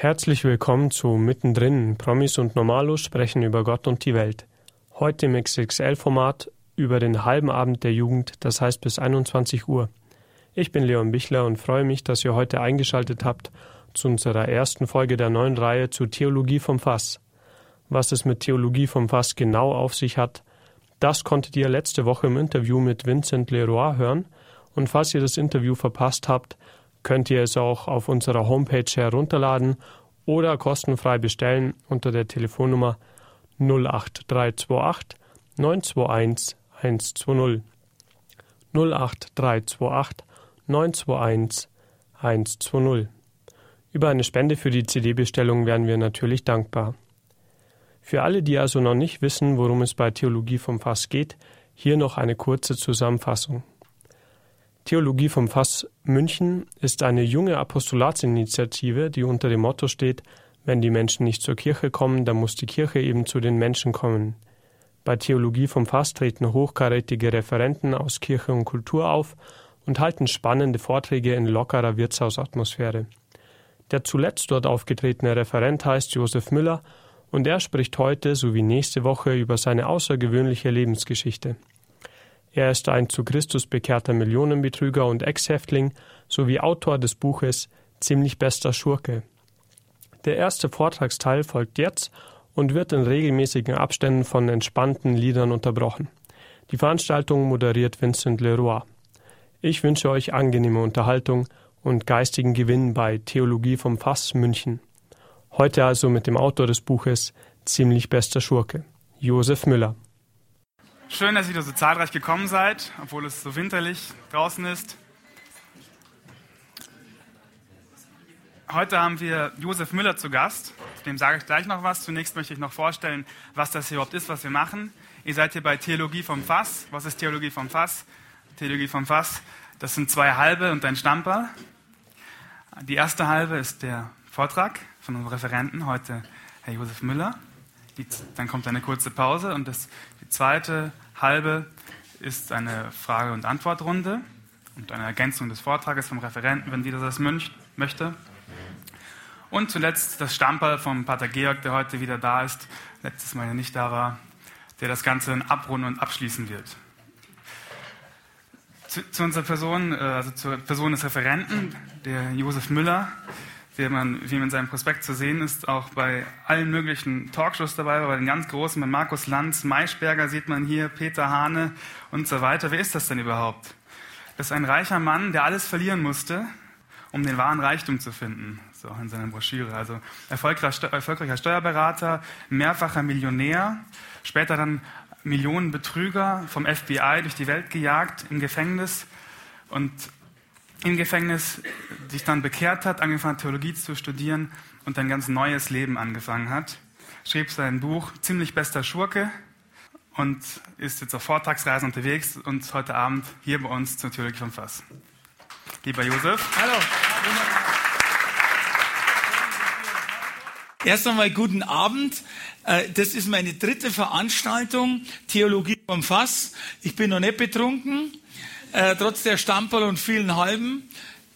Herzlich willkommen zu Mittendrin. Promis und Normalos sprechen über Gott und die Welt. Heute im XXL-Format über den halben Abend der Jugend, das heißt bis 21 Uhr. Ich bin Leon Bichler und freue mich, dass ihr heute eingeschaltet habt zu unserer ersten Folge der neuen Reihe zu Theologie vom Fass. Was es mit Theologie vom Fass genau auf sich hat, das konntet ihr letzte Woche im Interview mit Vincent Leroy hören. Und falls ihr das Interview verpasst habt, könnt ihr es auch auf unserer Homepage herunterladen oder kostenfrei bestellen unter der Telefonnummer 08328 921 120. 08328 921 120. Über eine Spende für die CD-Bestellung wären wir natürlich dankbar. Für alle, die also noch nicht wissen, worum es bei Theologie vom Fass geht, hier noch eine kurze Zusammenfassung. Theologie vom Fass München ist eine junge Apostolatsinitiative, die unter dem Motto steht, wenn die Menschen nicht zur Kirche kommen, dann muss die Kirche eben zu den Menschen kommen. Bei Theologie vom Fass treten hochkarätige Referenten aus Kirche und Kultur auf und halten spannende Vorträge in lockerer Wirtshausatmosphäre. Der zuletzt dort aufgetretene Referent heißt Josef Müller und er spricht heute sowie nächste Woche über seine außergewöhnliche Lebensgeschichte. Er ist ein zu Christus bekehrter Millionenbetrüger und Ex-Häftling sowie Autor des Buches Ziemlich bester Schurke. Der erste Vortragsteil folgt jetzt und wird in regelmäßigen Abständen von entspannten Liedern unterbrochen. Die Veranstaltung moderiert Vincent Leroy. Ich wünsche euch angenehme Unterhaltung und geistigen Gewinn bei Theologie vom Fass München. Heute also mit dem Autor des Buches Ziemlich bester Schurke, Josef Müller. Schön, dass ihr wieder so zahlreich gekommen seid, obwohl es so winterlich draußen ist. Heute haben wir Josef Müller zu Gast. Dem sage ich gleich noch was. Zunächst möchte ich noch vorstellen, was das hier überhaupt ist, was wir machen. Ihr seid hier bei Theologie vom Fass. Was ist Theologie vom Fass? Theologie vom Fass, das sind zwei halbe und ein Stamperl. Die erste halbe ist der Vortrag von unserem Referenten, heute Herr Josef Müller. Dann kommt eine kurze Pause und das, die zweite halbe ist eine Frage- und Antwortrunde und eine Ergänzung des Vortrages vom Referenten, wenn dieser das möchte. Und zuletzt das Stamperl vom Pater Georg, der heute wieder da ist, letztes Mal ja nicht da war, der das Ganze dann abrunden und abschließen wird. Zu, zu unserer Person, äh, also zur Person des Referenten, der Josef Müller, der man, wie man in seinem Prospekt zu sehen ist, auch bei allen möglichen Talkshows dabei war, bei den ganz großen, bei Markus Lanz, Maischberger sieht man hier, Peter Hane und so weiter. Wer ist das denn überhaupt? Das ist ein reicher Mann, der alles verlieren musste, um den wahren Reichtum zu finden, so in seiner Broschüre. Also erfolgreicher, erfolgreicher Steuerberater, mehrfacher Millionär, später dann Millionen Betrüger vom FBI durch die Welt gejagt, im Gefängnis und im Gefängnis sich dann bekehrt hat, angefangen hat, Theologie zu studieren und ein ganz neues Leben angefangen hat. Schrieb sein Buch Ziemlich bester Schurke und ist jetzt auf Vortragsreisen unterwegs und heute Abend hier bei uns zur Theologie vom Fass. Lieber Josef. Hallo. Erst einmal guten Abend. Äh, das ist meine dritte Veranstaltung, Theologie vom Fass. Ich bin noch nicht betrunken äh, trotz der Stamperl und vielen Halben.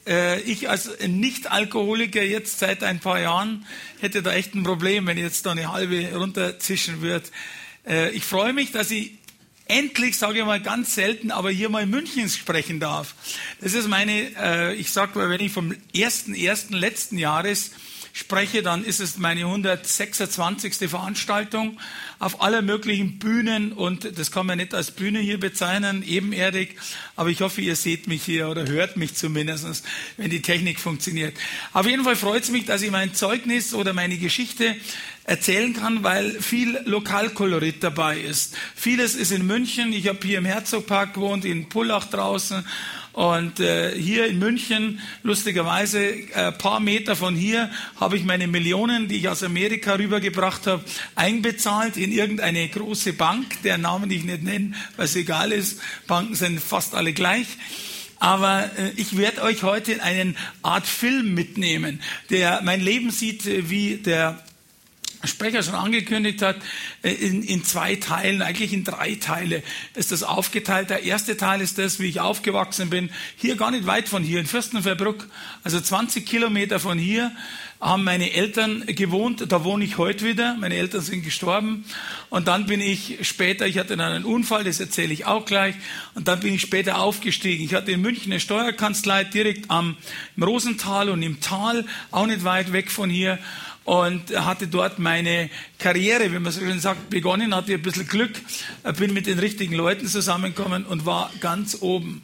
Äh, ich als Nicht-Alkoholiker jetzt seit ein paar Jahren hätte da echt ein Problem, wenn ich jetzt da eine halbe runterzischen würde. Äh, ich freue mich, dass ich endlich, sage ich mal ganz selten, aber hier mal in München sprechen darf. Das ist meine, äh, ich sage mal, wenn ich vom ersten, ersten letzten Jahres spreche, dann ist es meine 126. Veranstaltung auf aller möglichen Bühnen und das kann man nicht als Bühne hier bezeichnen, ebenerdig, aber ich hoffe, ihr seht mich hier oder hört mich zumindest, wenn die Technik funktioniert. Auf jeden Fall freut es mich, dass ich mein Zeugnis oder meine Geschichte erzählen kann, weil viel Lokalkolorit dabei ist. Vieles ist in München, ich habe hier im Herzogpark gewohnt, in Pullach draußen und äh, hier in München, lustigerweise, ein äh, paar Meter von hier, habe ich meine Millionen, die ich aus Amerika rübergebracht habe, einbezahlt in irgendeine große Bank, deren Namen ich nicht nenne, weil es egal ist. Banken sind fast alle gleich. Aber äh, ich werde euch heute in eine Art Film mitnehmen, der mein Leben sieht, äh, wie der Sprecher schon angekündigt hat, äh, in, in zwei Teilen, eigentlich in drei Teile ist das aufgeteilt. Der erste Teil ist das, wie ich aufgewachsen bin, hier gar nicht weit von hier, in Fürstenfeldbruck, also 20 Kilometer von hier. haben meine Eltern gewohnt. Da wohne ich heute wieder. Meine Eltern sind gestorben. Und dann bin ich später, ich hatte dann einen Unfall, das erzähle ich auch gleich. Und dann bin ich später aufgestiegen. Ich hatte in München eine Steuerkanzlei direkt am im Rosental und im Tal, auch nicht weit weg von hier und hatte dort meine Karriere, wie man so schön sagt, begonnen, hatte ein bisschen Glück, bin mit den richtigen Leuten zusammengekommen und war ganz oben.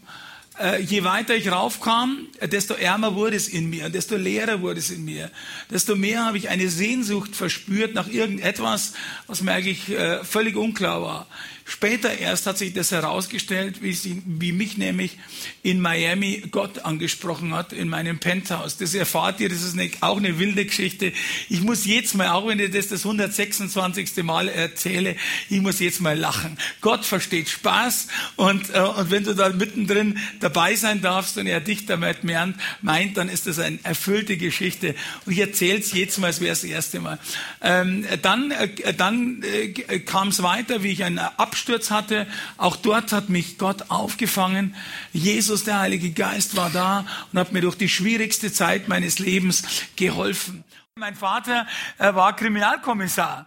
Äh, je weiter ich raufkam, desto ärmer wurde es in mir, desto leerer wurde es in mir, desto mehr habe ich eine Sehnsucht verspürt nach irgendetwas, was mir eigentlich äh, völlig unklar war. Später erst hat sich das herausgestellt, wie, sie, wie mich nämlich in Miami Gott angesprochen hat, in meinem Penthouse. Das erfahrt ihr, das ist eine, auch eine wilde Geschichte. Ich muss jetzt mal, auch wenn ich das das 126. Mal erzähle, ich muss jetzt mal lachen. Gott versteht Spaß und, äh, und wenn du da mittendrin dabei sein darfst und er dich damit meint, dann ist das eine erfüllte Geschichte. Und ich erzähle es jetzt mal, als wäre es das erste Mal. Ähm, dann äh, dann äh, kam es weiter, wie ich einen Abschluss Absturz hatte. Auch dort hat mich Gott aufgefangen. Jesus, der Heilige Geist, war da und hat mir durch die schwierigste Zeit meines Lebens geholfen. Mein Vater war Kriminalkommissar.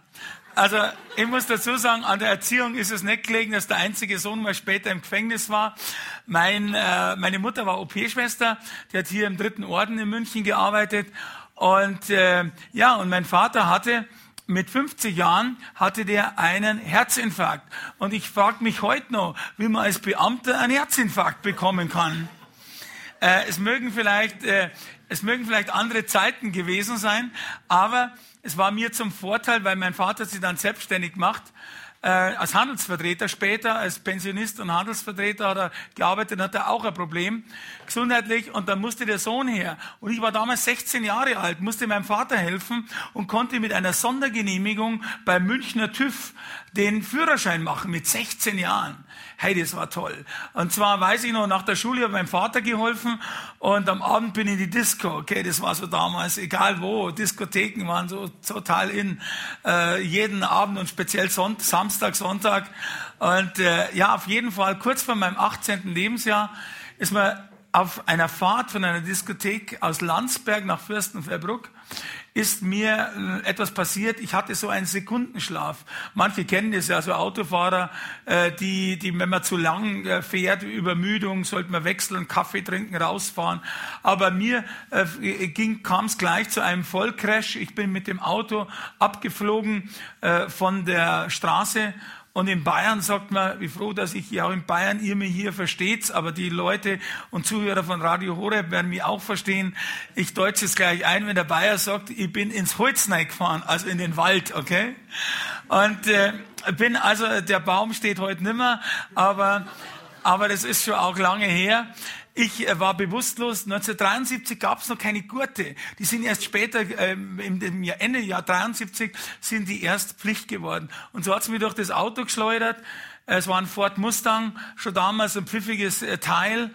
Also ich muss dazu sagen, an der Erziehung ist es nicht gelegen, dass der einzige Sohn mal später im Gefängnis war. Mein, äh, meine Mutter war OP-Schwester, die hat hier im dritten Orden in München gearbeitet. Und äh, ja, und mein Vater hatte mit 50 Jahren hatte der einen Herzinfarkt. Und ich frage mich heute noch, wie man als Beamter einen Herzinfarkt bekommen kann. Äh, es, mögen vielleicht, äh, es mögen vielleicht andere Zeiten gewesen sein, aber es war mir zum Vorteil, weil mein Vater sich dann selbstständig macht äh, als Handelsvertreter, später als Pensionist und Handelsvertreter hat er gearbeitet, hat er auch ein Problem, gesundheitlich, und dann musste der Sohn her. Und ich war damals 16 Jahre alt, musste meinem Vater helfen und konnte mit einer Sondergenehmigung beim Münchner TÜV den Führerschein machen mit 16 Jahren. Hey, das war toll. Und zwar weiß ich noch, nach der Schule habe meinem Vater geholfen und am Abend bin ich in die Disco. Okay, das war so damals, egal wo, Diskotheken waren so total in. Äh, jeden Abend und speziell Sonnt Samstag, Sonntag. Und äh, ja, auf jeden Fall, kurz vor meinem 18. Lebensjahr ist man auf einer Fahrt von einer Diskothek aus Landsberg nach Fürstenfeldbruck ist mir äh, etwas passiert. Ich hatte so einen Sekundenschlaf. Manche kennen das ja, so Autofahrer, äh, die, die, wenn man zu lang äh, fährt, Übermüdung, sollte man wechseln, Kaffee trinken, rausfahren. Aber mir ging, kam es gleich zu einem Vollcrash. Ich bin mit dem Auto abgeflogen von der Straße und in Bayern sagt man, wie froh, dass ich hier auch in Bayern, ihr mir hier versteht, aber die Leute und Zuhörer von Radio Horeb werden mich auch verstehen. Ich deutsche es gleich ein, wenn der Bayer sagt, ich bin ins Holz gefahren, also in den Wald, okay? Und äh, bin also, der Baum steht heute nimmer, aber, aber das ist schon auch lange her. Ich äh, war bewusstlos. 1973 gab es noch keine Gurte. Die sind erst später, ähm, im Jahr, Ende Jahr 73, sind die erst Pflicht geworden. Und so hat's mich durch das Auto geschleudert. Es war ein Ford Mustang, schon damals ein pfiffiges äh, Teil.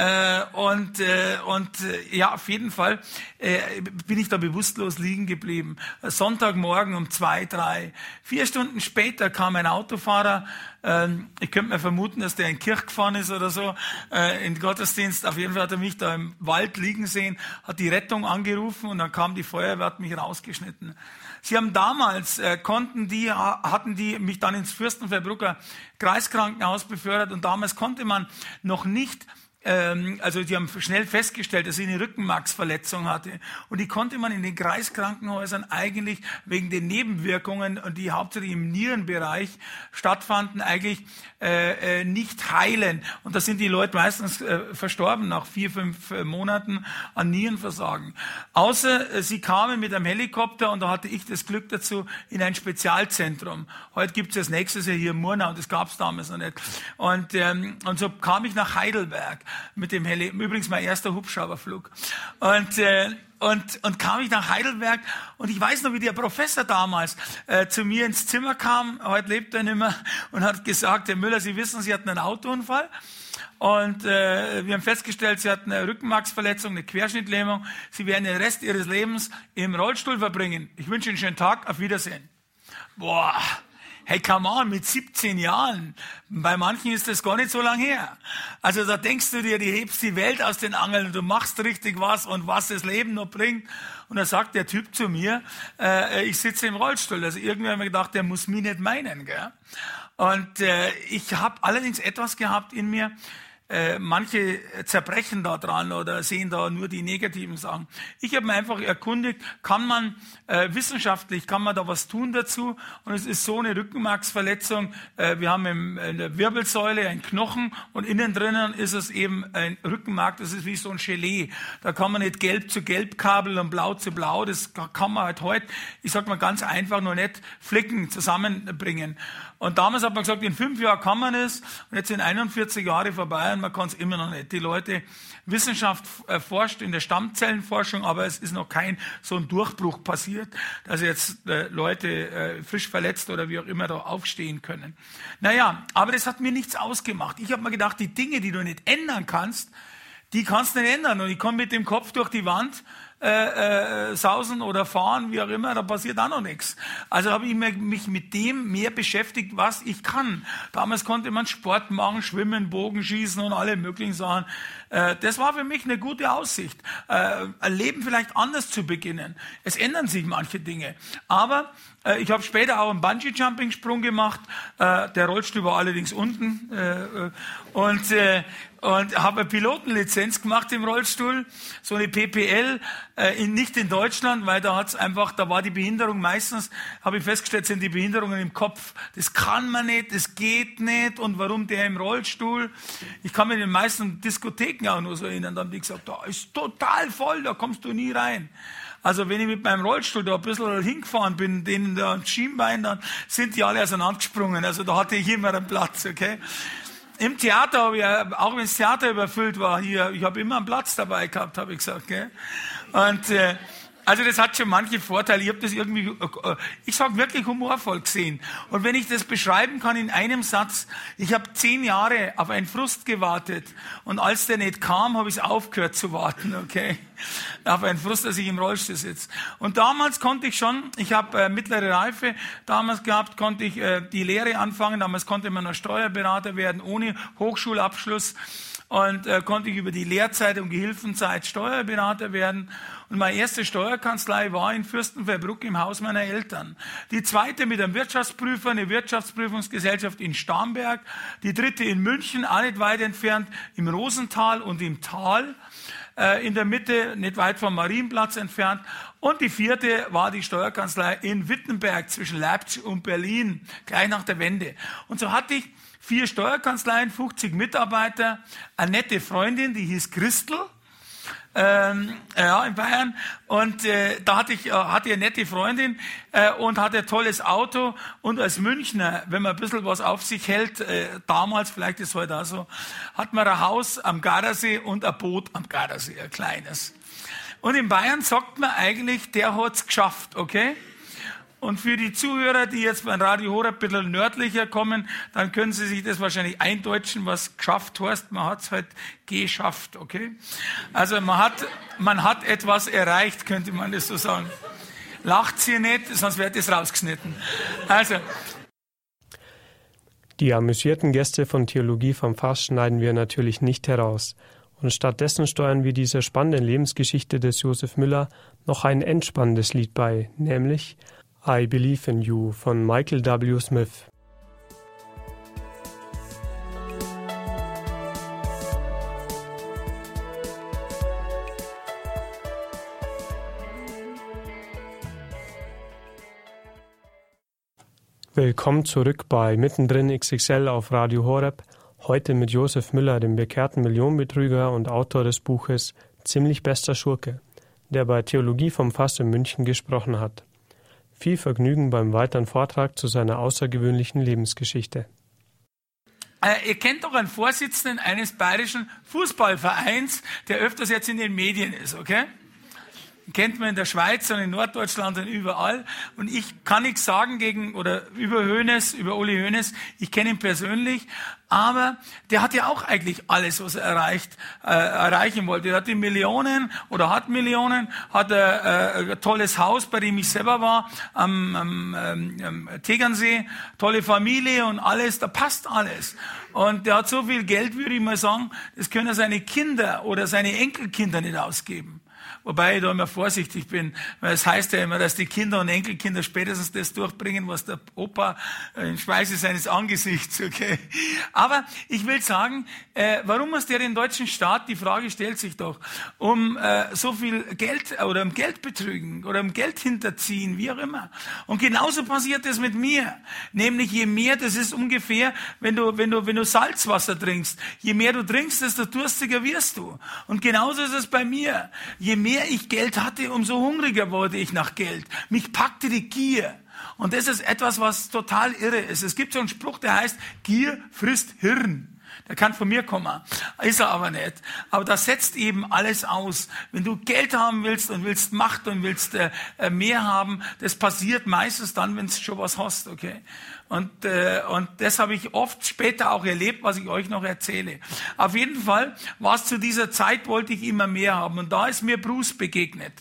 Äh, und äh, und äh, ja, auf jeden Fall äh, bin ich da bewusstlos liegen geblieben. Sonntagmorgen um zwei, drei. Vier Stunden später kam ein Autofahrer. Ähm, ich könnte mir vermuten, dass der in Kirch gefahren ist oder so, äh, in Gottesdienst. Auf jeden Fall hat er mich da im Wald liegen sehen, hat die Rettung angerufen und dann kam die Feuerwehr, hat mich rausgeschnitten. Sie haben damals, äh, konnten die, hatten die mich dann ins Fürstenfeldbrucker Kreiskrankenhaus befördert und damals konnte man noch nicht also die haben schnell festgestellt, dass sie eine Rückenmarksverletzung hatte. Und die konnte man in den Kreiskrankenhäusern eigentlich wegen den Nebenwirkungen, die hauptsächlich im Nierenbereich stattfanden, eigentlich äh, äh, nicht heilen. Und da sind die Leute meistens äh, verstorben nach vier, fünf äh, Monaten an Nierenversagen. Außer äh, sie kamen mit einem Helikopter und da hatte ich das Glück dazu in ein Spezialzentrum. Heute gibt es das nächstes Jahr hier in Murnau und das gab es damals noch nicht. Und, ähm, und so kam ich nach Heidelberg mit dem Heli, übrigens mein erster Hubschrauberflug. Und, äh, und, und kam ich nach Heidelberg und ich weiß noch, wie der Professor damals äh, zu mir ins Zimmer kam, heute lebt er nicht mehr, und hat gesagt, Herr Müller, Sie wissen, Sie hatten einen Autounfall. Und äh, wir haben festgestellt, Sie hatten eine Rückenmarksverletzung, eine Querschnittlähmung. Sie werden den Rest Ihres Lebens im Rollstuhl verbringen. Ich wünsche Ihnen einen schönen Tag, auf Wiedersehen. Boah, Hey, come on, mit 17 Jahren. Bei manchen ist das gar nicht so lang her. Also da denkst du dir, du hebst die Welt aus den Angeln und du machst richtig was und was das Leben noch bringt. Und da sagt der Typ zu mir, äh, ich sitze im Rollstuhl. Also irgendwie haben wir gedacht, der muss mich nicht meinen. Gell? Und äh, ich habe allerdings etwas gehabt in mir, äh, manche zerbrechen da dran oder sehen da nur die negativen Sachen. Ich habe mir einfach erkundigt, kann man äh, wissenschaftlich, kann man da was tun dazu? Und es ist so eine Rückenmarksverletzung. Äh, wir haben im, in der Wirbelsäule einen Knochen und innen drinnen ist es eben ein Rückenmark, das ist wie so ein Gelee. Da kann man nicht gelb zu gelb kabeln und blau zu blau. Das kann man halt heute, ich sag mal ganz einfach, nur nicht Flicken zusammenbringen. Und damals hat man gesagt, in fünf Jahren kann man es. Und jetzt sind 41 Jahre vorbei und man kann es immer noch nicht. Die Leute, Wissenschaft äh, forscht in der Stammzellenforschung, aber es ist noch kein so ein Durchbruch passiert, dass jetzt äh, Leute äh, frisch verletzt oder wie auch immer da aufstehen können. Naja, aber das hat mir nichts ausgemacht. Ich habe mir gedacht, die Dinge, die du nicht ändern kannst, die kannst du nicht ändern. Und ich komme mit dem Kopf durch die Wand äh, äh, sausen oder fahren, wie auch immer, da passiert auch noch nichts. Also habe ich mich mit dem mehr beschäftigt, was ich kann. Damals konnte man Sport machen, schwimmen, Bogen schießen und alle möglichen Sachen. Äh, das war für mich eine gute Aussicht, äh, ein Leben vielleicht anders zu beginnen. Es ändern sich manche Dinge. Aber äh, ich habe später auch einen Bungee-Jumping-Sprung gemacht. Der Rollstuhl war allerdings unten. Und und habe eine Pilotenlizenz gemacht im Rollstuhl, so eine PPL, in, nicht in Deutschland, weil da hat's einfach, da war die Behinderung meistens, habe ich festgestellt, sind die Behinderungen im Kopf. Das kann man nicht, das geht nicht und warum der im Rollstuhl? Ich kann in den meisten Diskotheken auch nur so erinnern, da haben die gesagt, da ist total voll, da kommst du nie rein. Also wenn ich mit meinem Rollstuhl da ein bisschen hingefahren bin, denen da Schienbein, dann sind die alle auseinandergesprungen. Also da hatte ich immer einen Platz, okay? Im Theater habe ich, auch wenn das Theater überfüllt war, hier, ich habe immer einen Platz dabei gehabt, habe ich gesagt. Gell? Und äh, also das hat schon manche Vorteile. Ich habe das irgendwie, äh, ich sage wirklich humorvoll gesehen. Und wenn ich das beschreiben kann in einem Satz, ich habe zehn Jahre auf einen Frust gewartet und als der nicht kam, habe ich aufgehört zu warten, okay? Auf einen Frust, dass ich im Rollstuhl sitze. Und damals konnte ich schon, ich habe äh, mittlere Reife damals gehabt, konnte ich äh, die Lehre anfangen. Damals konnte man noch Steuerberater werden ohne Hochschulabschluss und äh, konnte ich über die Lehrzeit und Gehilfenzeit Steuerberater werden. Und meine erste Steuerkanzlei war in Fürstenfeldbruck im Haus meiner Eltern. Die zweite mit einem Wirtschaftsprüfer, eine Wirtschaftsprüfungsgesellschaft in Starnberg. Die dritte in München, auch nicht weit entfernt, im Rosental und im Tal äh, in der Mitte, nicht weit vom Marienplatz entfernt. Und die vierte war die Steuerkanzlei in Wittenberg zwischen Leipzig und Berlin, gleich nach der Wende. Und so hatte ich vier Steuerkanzleien, 50 Mitarbeiter, eine nette Freundin, die hieß Christel, ähm, ja, in Bayern. Und äh, da hatte ich, äh, hatte eine nette Freundin äh, und hatte ein tolles Auto. Und als Münchner, wenn man ein bisschen was auf sich hält, äh, damals, vielleicht ist es heute auch so, hat man ein Haus am Gardasee und ein Boot am Gardasee, ein kleines. Und in Bayern sagt man eigentlich, der hat's geschafft, okay? Und für die Zuhörer, die jetzt beim Radio Horeb ein bisschen nördlicher kommen, dann können sie sich das wahrscheinlich eindeutschen, was geschafft heißt. Man hat es halt geschafft, okay? Also man hat, man hat etwas erreicht, könnte man das so sagen. Lacht sie nicht, sonst wird es rausgeschnitten. Also. Die amüsierten Gäste von Theologie vom Fass schneiden wir natürlich nicht heraus. Und stattdessen steuern wir dieser spannenden Lebensgeschichte des Josef Müller noch ein entspannendes Lied bei, nämlich I Believe in You von Michael W. Smith. Willkommen zurück bei Mittendrin XXL auf Radio Horeb. Heute mit Josef Müller, dem bekehrten Millionenbetrüger und Autor des Buches Ziemlich bester Schurke, der bei Theologie vom Fass in München gesprochen hat. Viel Vergnügen beim weiteren Vortrag zu seiner außergewöhnlichen Lebensgeschichte. Äh, ihr kennt doch einen Vorsitzenden eines bayerischen Fußballvereins, der öfters jetzt in den Medien ist, okay? Kennt man in der Schweiz und in Norddeutschland und überall. Und ich kann nichts sagen gegen, oder über Hönes, über Uli Hönes. Ich kenne ihn persönlich. Aber der hat ja auch eigentlich alles, was er erreicht, äh, erreichen wollte. Er hat die Millionen oder hat Millionen, hat äh, ein tolles Haus, bei dem ich selber war, am, am, am Tegernsee, tolle Familie und alles, da passt alles. Und der hat so viel Geld, würde ich mal sagen, das können seine Kinder oder seine Enkelkinder nicht ausgeben. Wobei ich da immer vorsichtig bin, weil es heißt ja immer, dass die Kinder und Enkelkinder spätestens das durchbringen, was der Opa in Speise seines Angesichts, okay. Aber ich will sagen, äh, warum muss der den deutschen Staat, die Frage stellt sich doch, um äh, so viel Geld oder um Geld betrügen oder um Geld hinterziehen, wie auch immer. Und genauso passiert es mit mir. Nämlich je mehr, das ist ungefähr, wenn du, wenn du, wenn du Salzwasser trinkst, je mehr du trinkst, desto durstiger wirst du. Und genauso ist es bei mir. Je mehr mehr ich Geld hatte, umso hungriger wurde ich nach Geld. Mich packte die Gier. Und das ist etwas, was total irre ist. Es gibt so einen Spruch, der heißt, Gier frisst Hirn. Der kann von mir kommen. Ist er aber nicht. Aber das setzt eben alles aus. Wenn du Geld haben willst und willst Macht und willst äh, äh mehr haben, das passiert meistens dann, wenn du schon was hast, okay? Und, äh, und das habe ich oft später auch erlebt, was ich euch noch erzähle. Auf jeden Fall war es zu dieser Zeit, wollte ich immer mehr haben. Und da ist mir Bruce begegnet.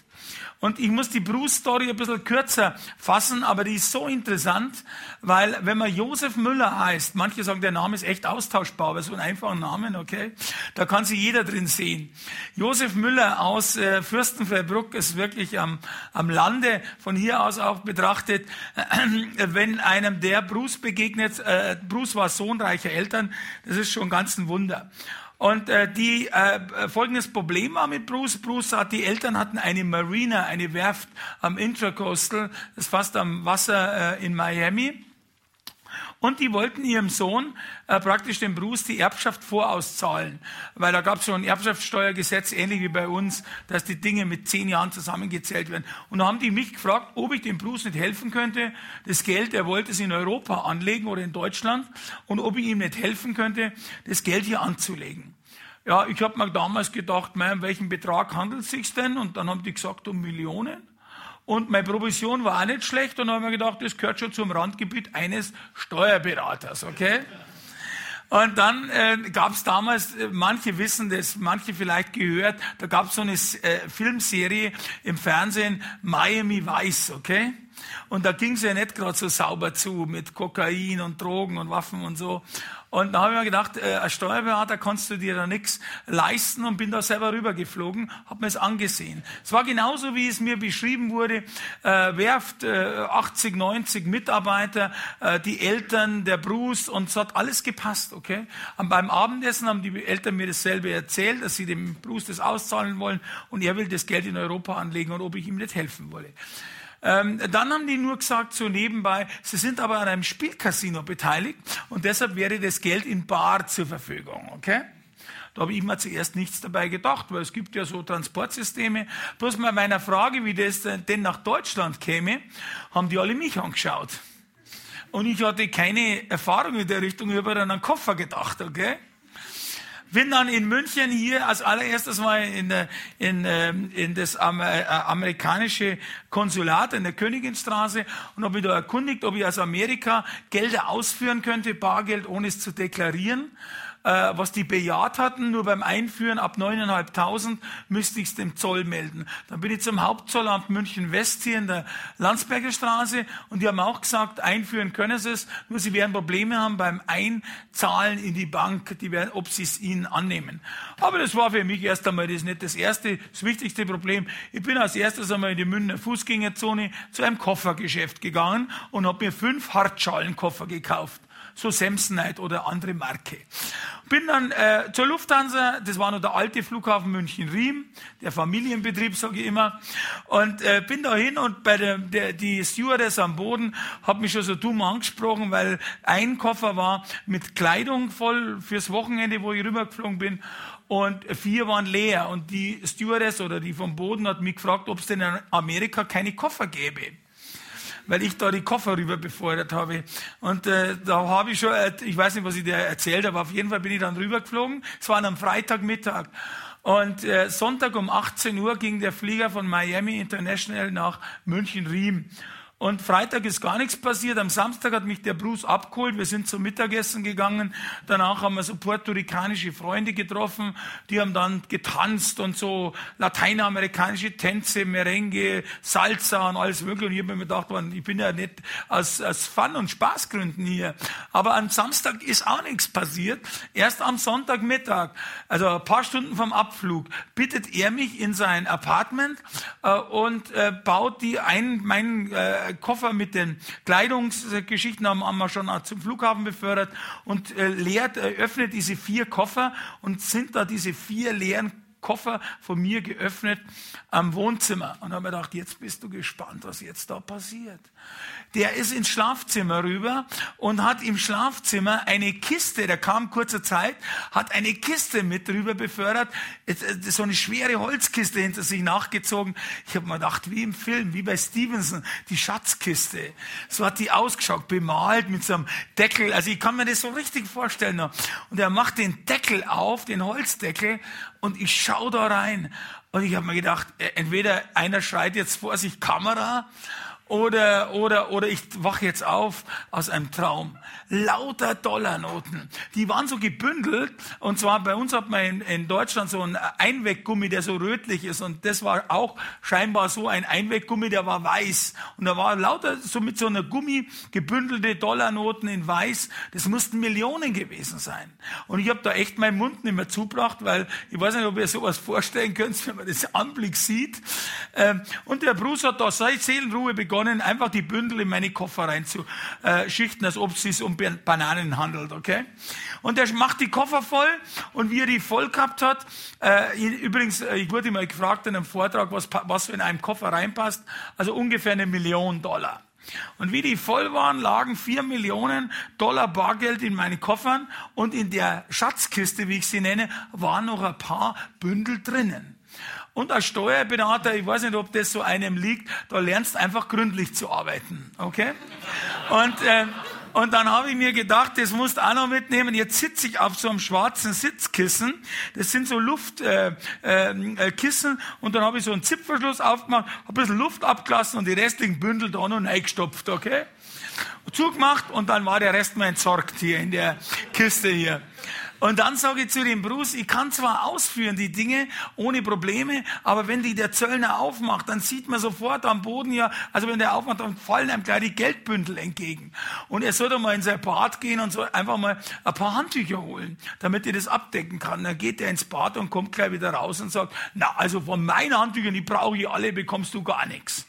Und ich muss die Bruce-Story ein bisschen kürzer fassen, aber die ist so interessant, weil wenn man Josef Müller heißt, manche sagen, der Name ist echt austauschbar, aber so ein einfacher Name, okay, da kann sich jeder drin sehen. Josef Müller aus äh, Fürstenfeldbruck ist wirklich am, am Lande, von hier aus auch betrachtet, äh, wenn einem der Bruce begegnet, äh, Bruce war Sohn reicher Eltern, das ist schon ganz ein Wunder. Und äh, die äh, folgendes Problem war mit Bruce. Bruce hat, die Eltern hatten eine Marina, eine Werft am Intracoastal, das ist fast am Wasser äh, in Miami. Und die wollten ihrem Sohn äh, praktisch dem Bruce die Erbschaft vorauszahlen. Weil da gab es schon ein Erbschaftssteuergesetz, ähnlich wie bei uns, dass die Dinge mit zehn Jahren zusammengezählt werden. Und da haben die mich gefragt, ob ich dem Bruce nicht helfen könnte. Das Geld, er wollte es in Europa anlegen oder in Deutschland. Und ob ich ihm nicht helfen könnte, das Geld hier anzulegen. Ja, ich habe mir damals gedacht, mein, um welchen Betrag handelt es sich denn? Und dann haben die gesagt, um Millionen. Und meine Provision war auch nicht schlecht. Und dann habe ich mir gedacht, das gehört schon zum Randgebiet eines Steuerberaters, okay? Und dann äh, gab es damals, äh, manche wissen das, manche vielleicht gehört, da gab es so eine äh, Filmserie im Fernsehen, Miami Vice, okay? Und da ging es ja nicht gerade so sauber zu mit Kokain und Drogen und Waffen und so. Und da habe ich mir gedacht, äh, als Steuerberater kannst du dir da nichts leisten und bin da selber rübergeflogen, habe mir es angesehen. Es war genauso, wie es mir beschrieben wurde, äh, Werft, äh, 80, 90 Mitarbeiter, äh, die Eltern, der Bruce und es hat alles gepasst, okay? Und beim Abendessen haben die Eltern mir dasselbe erzählt, dass sie dem Bruce das auszahlen wollen und er will das Geld in Europa anlegen und ob ich ihm nicht helfen wolle. Ähm, dann haben die nur gesagt, so nebenbei, sie sind aber an einem Spielcasino beteiligt und deshalb wäre das Geld in Bar zur Verfügung, okay? Da habe ich mir zuerst nichts dabei gedacht, weil es gibt ja so Transportsysteme. Bloß bei meiner Frage, wie das denn nach Deutschland käme, haben die alle mich angeschaut. Und ich hatte keine Erfahrung in der Richtung, ich habe an einen Koffer gedacht, okay? Bin dann in München hier als allererstes mal in, in, ähm, in das äh, amerikanische Konsulat in der Königinstraße und habe mich da erkundigt, ob ich aus Amerika Gelder ausführen könnte, Bargeld, ohne es zu deklarieren. Äh, was die bejaht hatten, nur beim Einführen ab 9.500 müsste ich es dem Zoll melden. Dann bin ich zum Hauptzollamt München West hier in der Landsberger Straße und die haben auch gesagt, einführen können sie es, nur sie werden Probleme haben beim Einzahlen in die Bank, die werden, ob sie es ihnen annehmen. Aber das war für mich erst einmal das nicht das erste, das wichtigste Problem. Ich bin als erstes einmal in die Münchner Fußgängerzone zu einem Koffergeschäft gegangen und habe mir fünf Hartschalenkoffer gekauft so Samsonite oder andere Marke. Bin dann äh, zur Lufthansa, das war noch der alte Flughafen München-Riem, der Familienbetrieb, sage ich immer, und äh, bin da hin und bei der, der die Stewardess am Boden hat mich schon so dumm angesprochen, weil ein Koffer war mit Kleidung voll fürs Wochenende, wo ich rübergeflogen bin. Und vier waren leer. Und die Stewardess oder die vom Boden hat mich gefragt, ob es denn in Amerika keine Koffer gäbe weil ich da die Koffer rüber befördert habe. Und äh, da habe ich schon, äh, ich weiß nicht, was ich dir erzählt habe, auf jeden Fall bin ich dann rübergeflogen. Es war einem Freitagmittag. Und äh, Sonntag um 18 Uhr ging der Flieger von Miami International nach München-Riem. Und Freitag ist gar nichts passiert. Am Samstag hat mich der Bruce abgeholt. Wir sind zum Mittagessen gegangen. Danach haben wir so puerto-ricanische Freunde getroffen. Die haben dann getanzt und so lateinamerikanische Tänze, Merengue, Salsa und alles mögliche. Und ich habe mir gedacht, ich bin ja nicht aus, aus Fun- und Spaßgründen hier. Aber am Samstag ist auch nichts passiert. Erst am Sonntagmittag, also ein paar Stunden vom Abflug, bittet er mich in sein Apartment äh, und äh, baut die ein, mein äh, Koffer mit den Kleidungsgeschichten haben, haben wir schon zum Flughafen befördert und äh, leert, äh, öffnet diese vier Koffer und sind da diese vier leeren Koffer von mir geöffnet am Wohnzimmer. Und habe mir gedacht, jetzt bist du gespannt, was jetzt da passiert der ist ins Schlafzimmer rüber und hat im Schlafzimmer eine Kiste, der kam kurzer Zeit, hat eine Kiste mit rüber befördert, so eine schwere Holzkiste hinter sich nachgezogen. Ich habe mir gedacht, wie im Film, wie bei Stevenson, die Schatzkiste. So hat die ausgeschaut, bemalt mit so einem Deckel. Also ich kann mir das so richtig vorstellen. Und er macht den Deckel auf, den Holzdeckel, und ich schaue da rein. Und ich habe mir gedacht, äh, entweder einer schreit jetzt vor sich Kamera oder, oder, oder ich wache jetzt auf aus einem Traum. Lauter Dollarnoten. Die waren so gebündelt. Und zwar bei uns hat man in, in Deutschland so einen Einweggummi, der so rötlich ist. Und das war auch scheinbar so ein Einweggummi, der war weiß. Und da war lauter so mit so einer Gummi gebündelte Dollarnoten in weiß. Das mussten Millionen gewesen sein. Und ich habe da echt meinen Mund nicht mehr zugebracht, weil ich weiß nicht, ob ihr sowas vorstellen könnt, wenn man das Anblick sieht. Ähm, und der Bruce hat da seit Seelenruhe begonnen begonnen, einfach die Bündel in meine Koffer reinzuschichten, als ob es sich um Bananen handelt, okay? Und er macht die Koffer voll und wie er die voll gehabt hat, äh, übrigens, äh, ich wurde mal gefragt in einem Vortrag, was, was in einem Koffer reinpasst, also ungefähr eine Million Dollar. Und wie die voll waren, lagen vier Millionen Dollar Bargeld in meinen Koffern und in der Schatzkiste, wie ich sie nenne, waren noch ein paar Bündel drinnen. Und als Steuerberater, ich weiß nicht, ob das so einem liegt, da lernst du einfach gründlich zu arbeiten. Okay? Und, äh, und dann habe ich mir gedacht, das musst du auch noch mitnehmen. Jetzt sitze ich auf so einem schwarzen Sitzkissen. Das sind so Luftkissen. Äh, äh, Kissen. und dann habe ich so einen Zipfelschluss aufgemacht, habe ein bisschen Luft abgelassen und die restlichen Bündel da noch reingestopft. Okay? Zugemacht und dann war der Rest mal entsorgt hier in der Kiste hier. Und dann sage ich zu dem Bruce, ich kann zwar ausführen die Dinge ohne Probleme, aber wenn die der Zöllner aufmacht, dann sieht man sofort am Boden ja, also wenn der aufmacht, dann fallen einem gleich die Geldbündel entgegen. Und er soll doch mal in sein Bad gehen und so einfach mal ein paar Handtücher holen, damit er das abdecken kann. Dann geht er ins Bad und kommt gleich wieder raus und sagt, na, also von meinen Handtüchern, die brauche ich alle, bekommst du gar nichts.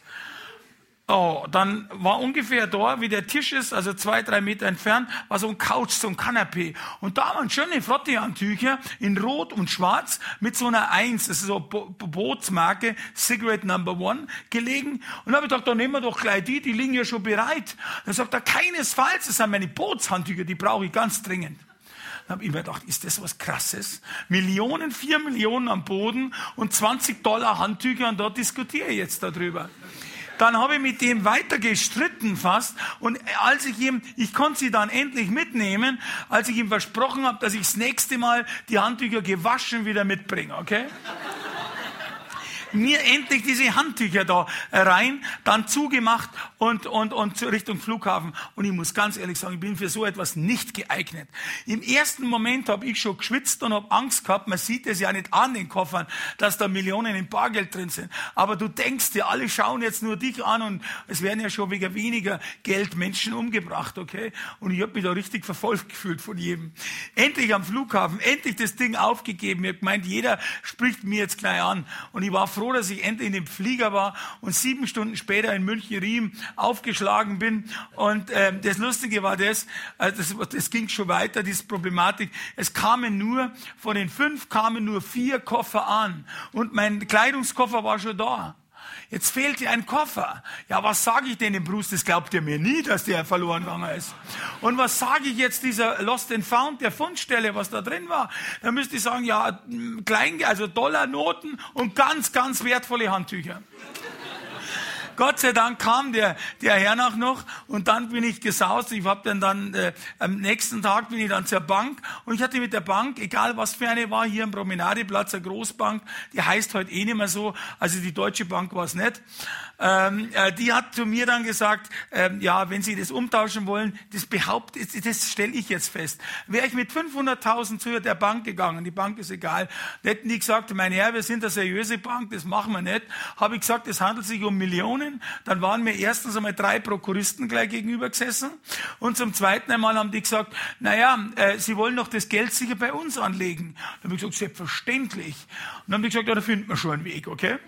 Oh, dann war ungefähr da, wie der Tisch ist, also zwei, drei Meter entfernt, war so ein Couch, so ein Kanapee. Und da waren schöne Flotte-Handtücher in Rot und Schwarz mit so einer Eins, das ist so Bo Bootsmarke, Cigarette Number One, gelegen. Und da habe ich gedacht, da nehmen wir doch gleich die, die liegen ja schon bereit. Dann sagt er, keinesfalls, das sind meine Bootshandtücher, die brauche ich ganz dringend. Dann habe ich mir gedacht, ist das was Krasses? Millionen, vier Millionen am Boden und 20 Dollar Handtücher und da diskutiere ich jetzt darüber. Dann habe ich mit dem weiter gestritten fast. Und als ich ihm, ich konnte sie dann endlich mitnehmen, als ich ihm versprochen habe, dass ich das nächste Mal die Handtücher gewaschen wieder mitbringe, okay? Mir endlich diese Handtücher da rein, dann zugemacht und, und, und Richtung Flughafen. Und ich muss ganz ehrlich sagen, ich bin für so etwas nicht geeignet. Im ersten Moment habe ich schon geschwitzt und habe Angst gehabt, man sieht es ja nicht an den Koffern, dass da Millionen in Bargeld drin sind. Aber du denkst dir, alle schauen jetzt nur dich an und es werden ja schon wegen weniger Geld Menschen umgebracht, okay? Und ich habe mich da richtig verfolgt gefühlt von jedem. Endlich am Flughafen, endlich das Ding aufgegeben. Ich habe gemeint, jeder spricht mir jetzt gleich an. Und ich war dass ich endlich in dem Flieger war und sieben Stunden später in München-Riem aufgeschlagen bin. Und äh, das Lustige war das, äh, das, das ging schon weiter, diese Problematik. Es kamen nur, von den fünf kamen nur vier Koffer an. Und mein Kleidungskoffer war schon da. Jetzt fehlt dir ein Koffer. Ja, was sage ich denn dem Bruce? Das glaubt ihr mir nie, dass der verloren gegangen ist. Und was sage ich jetzt dieser Lost and Found, der Fundstelle, was da drin war? Da müsste ich sagen, ja, Klein, also Dollarnoten und ganz, ganz wertvolle Handtücher. Gott sei Dank kam der, der Herr nach noch und dann bin ich gesaust. Ich habe dann dann äh, am nächsten Tag bin ich dann zur Bank und ich hatte mit der Bank, egal was für eine war, hier am Promenadeplatz, eine Großbank, die heißt heute eh nicht mehr so, also die Deutsche Bank war es nicht. Ähm, äh, die hat zu mir dann gesagt, ähm, ja, wenn Sie das umtauschen wollen, das behauptet, das stelle ich jetzt fest. Wäre ich mit 500.000 zu der Bank gegangen, die Bank ist egal, hätten die gesagt, mein Herr, wir sind eine seriöse Bank, das machen wir nicht. Habe ich gesagt, es handelt sich um Millionen. Dann waren mir erstens einmal drei Prokuristen gleich gegenüber gesessen und zum zweiten einmal haben die gesagt, naja, äh, Sie wollen doch das Geld sicher bei uns anlegen. Dann habe ich gesagt, selbstverständlich. Und dann haben die gesagt, ja, da finden wir schon einen Weg, okay?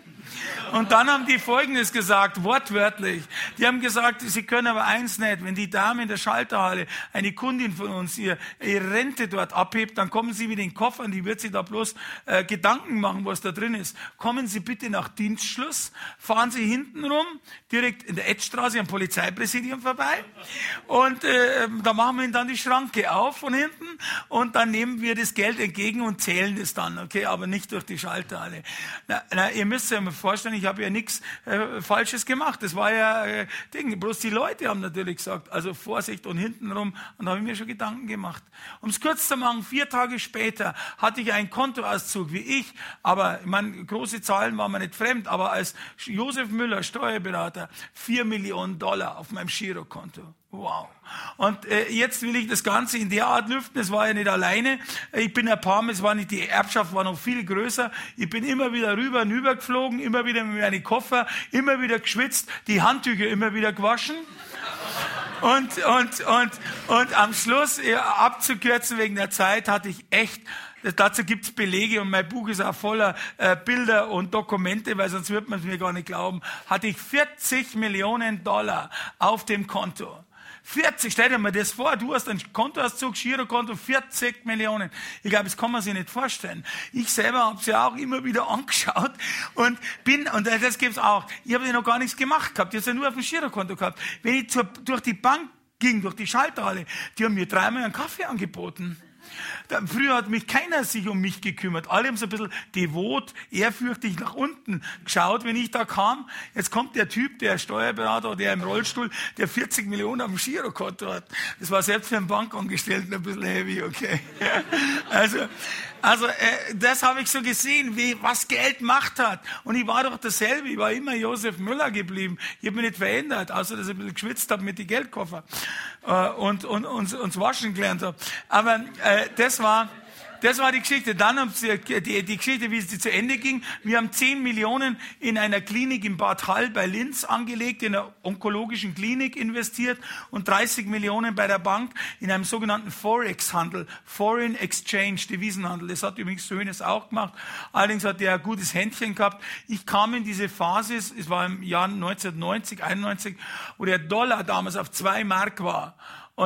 Und dann haben die Folgendes gesagt, wortwörtlich. Die haben gesagt, sie können aber eins nicht, wenn die Dame in der Schalterhalle, eine Kundin von uns, ihr, ihre Rente dort abhebt, dann kommen Sie mit den Koffern, die wird sich da bloß äh, Gedanken machen, was da drin ist. Kommen Sie bitte nach Dienstschluss, fahren Sie hinten rum, direkt in der Edstraße am Polizeipräsidium vorbei und äh, da machen wir Ihnen dann die Schranke auf von hinten und dann nehmen wir das Geld entgegen und zählen es dann, okay, aber nicht durch die Schalterhalle. Na, na, ihr müsst ja mal vorstellen, ich habe ja nichts äh, Falsches gemacht. Das war ja äh, Ding. Bloß die Leute haben natürlich gesagt, also Vorsicht und hintenrum. Und da habe ich mir schon Gedanken gemacht. Um es kurz zu machen, vier Tage später hatte ich einen Kontoauszug wie ich, aber ich meine, große Zahlen waren mir nicht fremd, aber als Josef Müller, Steuerberater, vier Millionen Dollar auf meinem Girokonto. Wow. Und äh, jetzt will ich das Ganze in der Art lüften. Es war ja nicht alleine. Ich bin ein Mal, es war nicht, die Erbschaft war noch viel größer. Ich bin immer wieder rüber und rüber geflogen, immer wieder mit meinen Koffer, immer wieder geschwitzt, die Handtücher immer wieder gewaschen. Und, und, und, und am Schluss, abzukürzen wegen der Zeit, hatte ich echt Dazu gibt's Belege und mein Buch ist auch voller äh, Bilder und Dokumente, weil sonst wird man es mir gar nicht glauben. Hatte ich 40 Millionen Dollar auf dem Konto. 40, stell dir mal das vor, du hast einen Kontoauszug, Girokonto, 40 Millionen. Ich glaube, das kann man sich nicht vorstellen. Ich selber habe es ja auch immer wieder angeschaut und bin, und das gibt's auch, ich habe ja noch gar nichts gemacht gehabt, ich habe ja nur auf dem Girokonto gehabt. Wenn ich zur, durch die Bank ging, durch die Schalterhalle, die haben mir dreimal einen Kaffee angeboten. Früher hat mich keiner sich um mich gekümmert. Alle haben so ein bisschen devot, ehrfürchtig nach unten geschaut, wenn ich da kam. Jetzt kommt der Typ, der Steuerberater, der im Rollstuhl, der 40 Millionen am Girokonto hat. Das war selbst für einen Bankangestellten ein bisschen heavy, okay. Also, also äh, das habe ich so gesehen, wie was Geld Macht hat. Und ich war doch dasselbe. Ich war immer Josef Müller geblieben. Ich habe mich nicht verändert, außer dass ich ein bisschen geschwitzt habe mit den Geldkoffer äh, und, und, und, und waschen gelernt habe. Aber äh, das war das war die Geschichte. Dann haben sie, die, die Geschichte, wie sie zu Ende ging. Wir haben 10 Millionen in einer Klinik in Bad Hall bei Linz angelegt, in einer onkologischen Klinik investiert und 30 Millionen bei der Bank in einem sogenannten Forex-Handel, Foreign Exchange, Devisenhandel. Das hat übrigens Söhnes auch gemacht. Allerdings hat er ein gutes Händchen gehabt. Ich kam in diese Phase, es war im Jahr 1990, 91, wo der Dollar damals auf zwei Mark war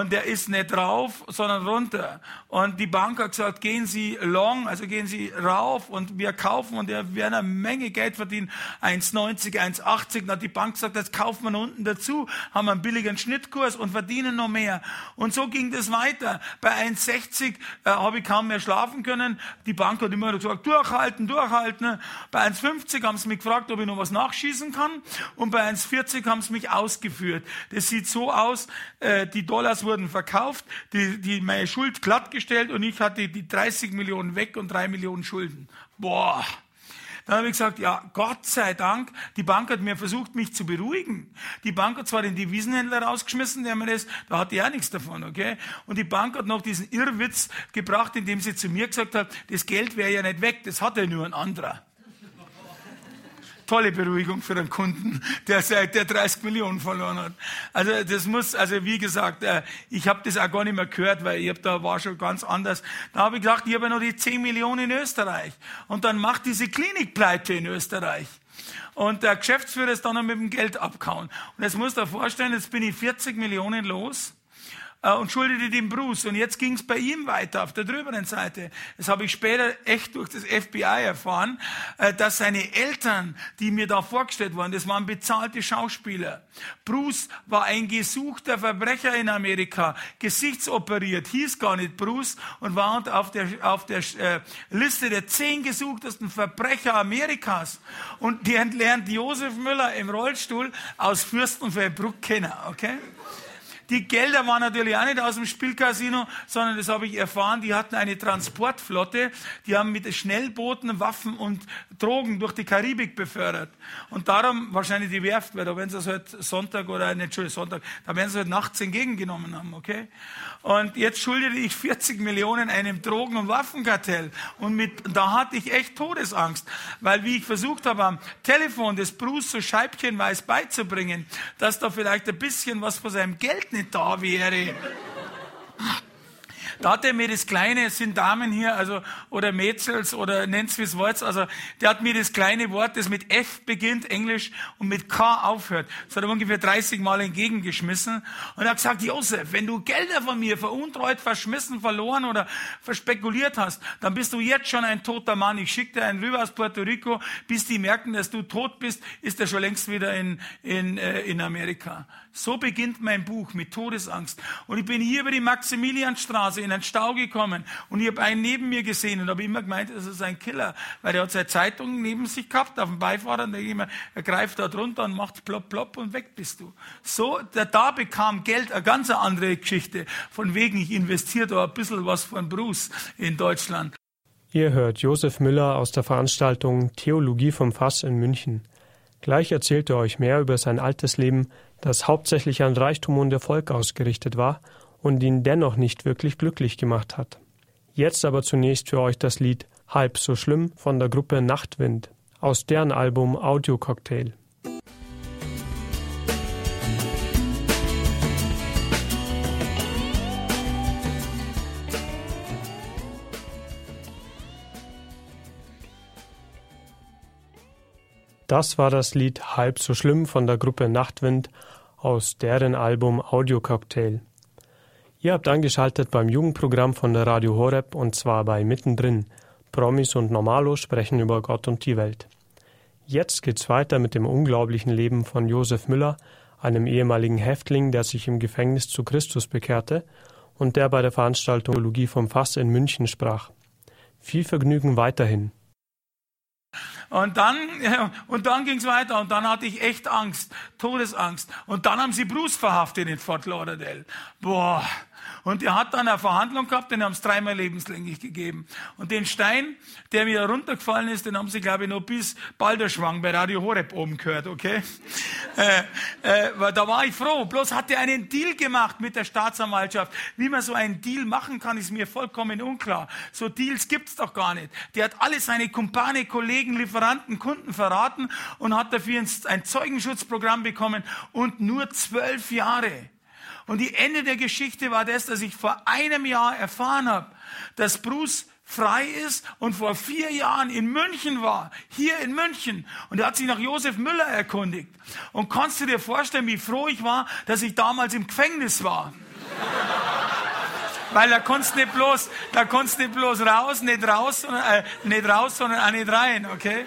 und der ist nicht rauf, sondern runter. Und die Bank hat gesagt, gehen Sie long, also gehen Sie rauf und wir kaufen und wir werden eine Menge Geld verdienen. 1,90, 1,80. Dann hat die Bank gesagt, das kaufen wir unten dazu, haben einen billigen Schnittkurs und verdienen noch mehr. Und so ging das weiter. Bei 1,60 äh, habe ich kaum mehr schlafen können. Die Bank hat immer gesagt, durchhalten, durchhalten. Bei 1,50 haben sie mich gefragt, ob ich noch was nachschießen kann. Und bei 1,40 haben sie mich ausgeführt. Das sieht so aus, äh, die Dollar Dollars wurden verkauft, die, die, meine Schuld glattgestellt und ich hatte die 30 Millionen weg und drei Millionen Schulden. Boah. Dann habe ich gesagt, ja, Gott sei Dank, die Bank hat mir versucht, mich zu beruhigen. Die Bank hat zwar den Devisenhändler rausgeschmissen, der mir das, da hatte er nichts davon, okay? Und die Bank hat noch diesen Irrwitz gebracht, indem sie zu mir gesagt hat, das Geld wäre ja nicht weg, das hat ja nur ein anderer tolle Beruhigung für einen Kunden, der der 30 Millionen verloren hat. Also das muss, also wie gesagt, äh, ich habe das auch gar nicht mehr gehört, weil ich hab, da war schon ganz anders. Da habe ich gedacht, ich habe ja noch die 10 Millionen in Österreich. Und dann macht diese Klinik pleite in Österreich. Und der Geschäftsführer ist dann noch mit dem Geld abgehauen. Und jetzt musst du dir vorstellen, jetzt bin ich 40 Millionen los und schuldete dem Bruce. Und jetzt ging es bei ihm weiter auf der drüberen Seite. Das habe ich später echt durch das FBI erfahren, äh, dass seine Eltern, die mir da vorgestellt waren, das waren bezahlte Schauspieler. Bruce war ein gesuchter Verbrecher in Amerika, gesichtsoperiert, hieß gar nicht Bruce und war auf der, auf der äh, Liste der zehn gesuchtesten Verbrecher Amerikas. Und die lernt Josef Müller im Rollstuhl aus Fürstenfeldbruck kennen, okay? Die Gelder waren natürlich auch nicht aus dem Spielcasino, sondern das habe ich erfahren, die hatten eine Transportflotte, die haben mit Schnellbooten Waffen und Drogen durch die Karibik befördert. Und darum wahrscheinlich die Werft, weil da werden sie es halt Sonntag oder, nicht, Entschuldigung, Sonntag, da werden sie halt nachts entgegengenommen haben, okay? Und jetzt schuldete ich 40 Millionen einem Drogen- und Waffenkartell. Und mit, da hatte ich echt Todesangst. Weil wie ich versucht habe, am Telefon des Bruce so scheibchenweise beizubringen, dass da vielleicht ein bisschen was von seinem Geld nicht da wäre. Da hat er mir das kleine, es sind Damen hier, also, oder Mädels, oder nennt's wie's wollt, also, der hat mir das kleine Wort, das mit F beginnt, Englisch, und mit K aufhört. Das hat er ungefähr 30 Mal entgegengeschmissen. Und er hat gesagt, Josef, wenn du Gelder von mir veruntreut, verschmissen, verloren oder verspekuliert hast, dann bist du jetzt schon ein toter Mann. Ich schicke dir einen rüber aus Puerto Rico, bis die merken, dass du tot bist, ist er schon längst wieder in, in, äh, in Amerika. So beginnt mein Buch mit Todesangst. Und ich bin hier über die Maximilianstraße in einen Stau gekommen und ich habe einen neben mir gesehen und habe immer gemeint, das ist ein Killer, weil der hat seine Zeitung neben sich gehabt auf dem Beifahrer und immer, er greift da drunter und macht plopp plopp und weg bist du. So, der da bekam Geld, eine ganz andere Geschichte, von wegen ich investiere da ein bisschen was von Bruce in Deutschland. Ihr hört Josef Müller aus der Veranstaltung Theologie vom Fass in München. Gleich erzählt er euch mehr über sein altes Leben, das hauptsächlich an Reichtum und Erfolg ausgerichtet war und ihn dennoch nicht wirklich glücklich gemacht hat. Jetzt aber zunächst für euch das Lied Halb so schlimm von der Gruppe Nachtwind aus deren Album Audio Cocktail. Das war das Lied Halb so schlimm von der Gruppe Nachtwind aus deren Album Audio Cocktail. Ihr habt angeschaltet beim Jugendprogramm von der Radio Horeb und zwar bei Mittendrin. Promis und Normalo sprechen über Gott und die Welt. Jetzt geht's weiter mit dem unglaublichen Leben von Josef Müller, einem ehemaligen Häftling, der sich im Gefängnis zu Christus bekehrte und der bei der Veranstaltung Theologie vom Fass in München sprach. Viel Vergnügen weiterhin. Und dann, und dann ging's weiter und dann hatte ich echt Angst, Todesangst. Und dann haben sie Bruce verhaftet in Fort Lauderdale. Boah, und er hat dann eine Verhandlung gehabt, den haben es dreimal lebenslänglich gegeben. Und den Stein, der mir runtergefallen ist, den haben sie, glaube ich, noch bis Balderschwang bei Radio Horeb oben gehört, okay? äh, äh, weil da war ich froh. Bloß hat er einen Deal gemacht mit der Staatsanwaltschaft. Wie man so einen Deal machen kann, ist mir vollkommen unklar. So Deals gibt's doch gar nicht. Der hat alle seine Kumpane, Kollegen, Lieferanten, Kunden verraten und hat dafür ein Zeugenschutzprogramm bekommen und nur zwölf Jahre. Und die Ende der Geschichte war das, dass ich vor einem Jahr erfahren habe, dass Bruce frei ist und vor vier Jahren in München war, hier in München. Und er hat sich nach Josef Müller erkundigt. Und kannst du dir vorstellen, wie froh ich war, dass ich damals im Gefängnis war? Weil da konntest nicht bloß, da konntest nicht bloß raus, nicht raus, äh, nicht raus, sondern auch nicht rein, okay?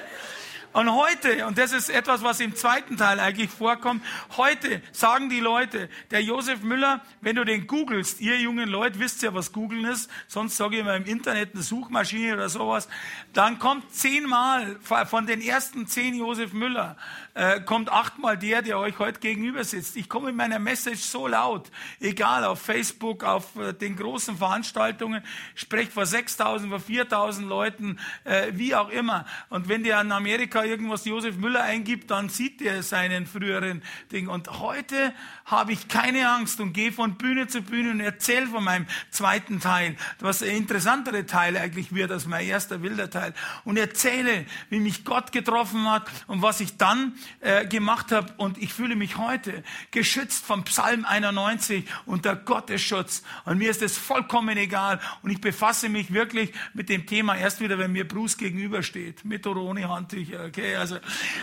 Und heute, und das ist etwas, was im zweiten Teil eigentlich vorkommt, heute sagen die Leute, der Josef Müller, wenn du den googelst, ihr jungen Leute wisst ja, was googeln ist, sonst sage ich mal im Internet eine Suchmaschine oder sowas, dann kommt zehnmal von den ersten zehn Josef Müller, äh, kommt achtmal der, der euch heute gegenüber sitzt. Ich komme in meiner Message so laut, egal auf Facebook, auf äh, den großen Veranstaltungen, spreche vor 6.000, vor 4.000 Leuten, äh, wie auch immer. Und wenn der in Amerika irgendwas Josef Müller eingibt, dann sieht er seinen früheren Ding. Und heute habe ich keine Angst und gehe von Bühne zu Bühne und erzähle von meinem zweiten Teil, was ein interessantere Teil eigentlich wird als mein erster wilder Teil. Und erzähle, wie mich Gott getroffen hat und was ich dann äh, gemacht habe. Und ich fühle mich heute geschützt vom Psalm 91 unter Gottes Schutz. Und mir ist es vollkommen egal. Und ich befasse mich wirklich mit dem Thema erst wieder, wenn mir Bruce gegenübersteht, mit oder ohne Handtücher okay? Also,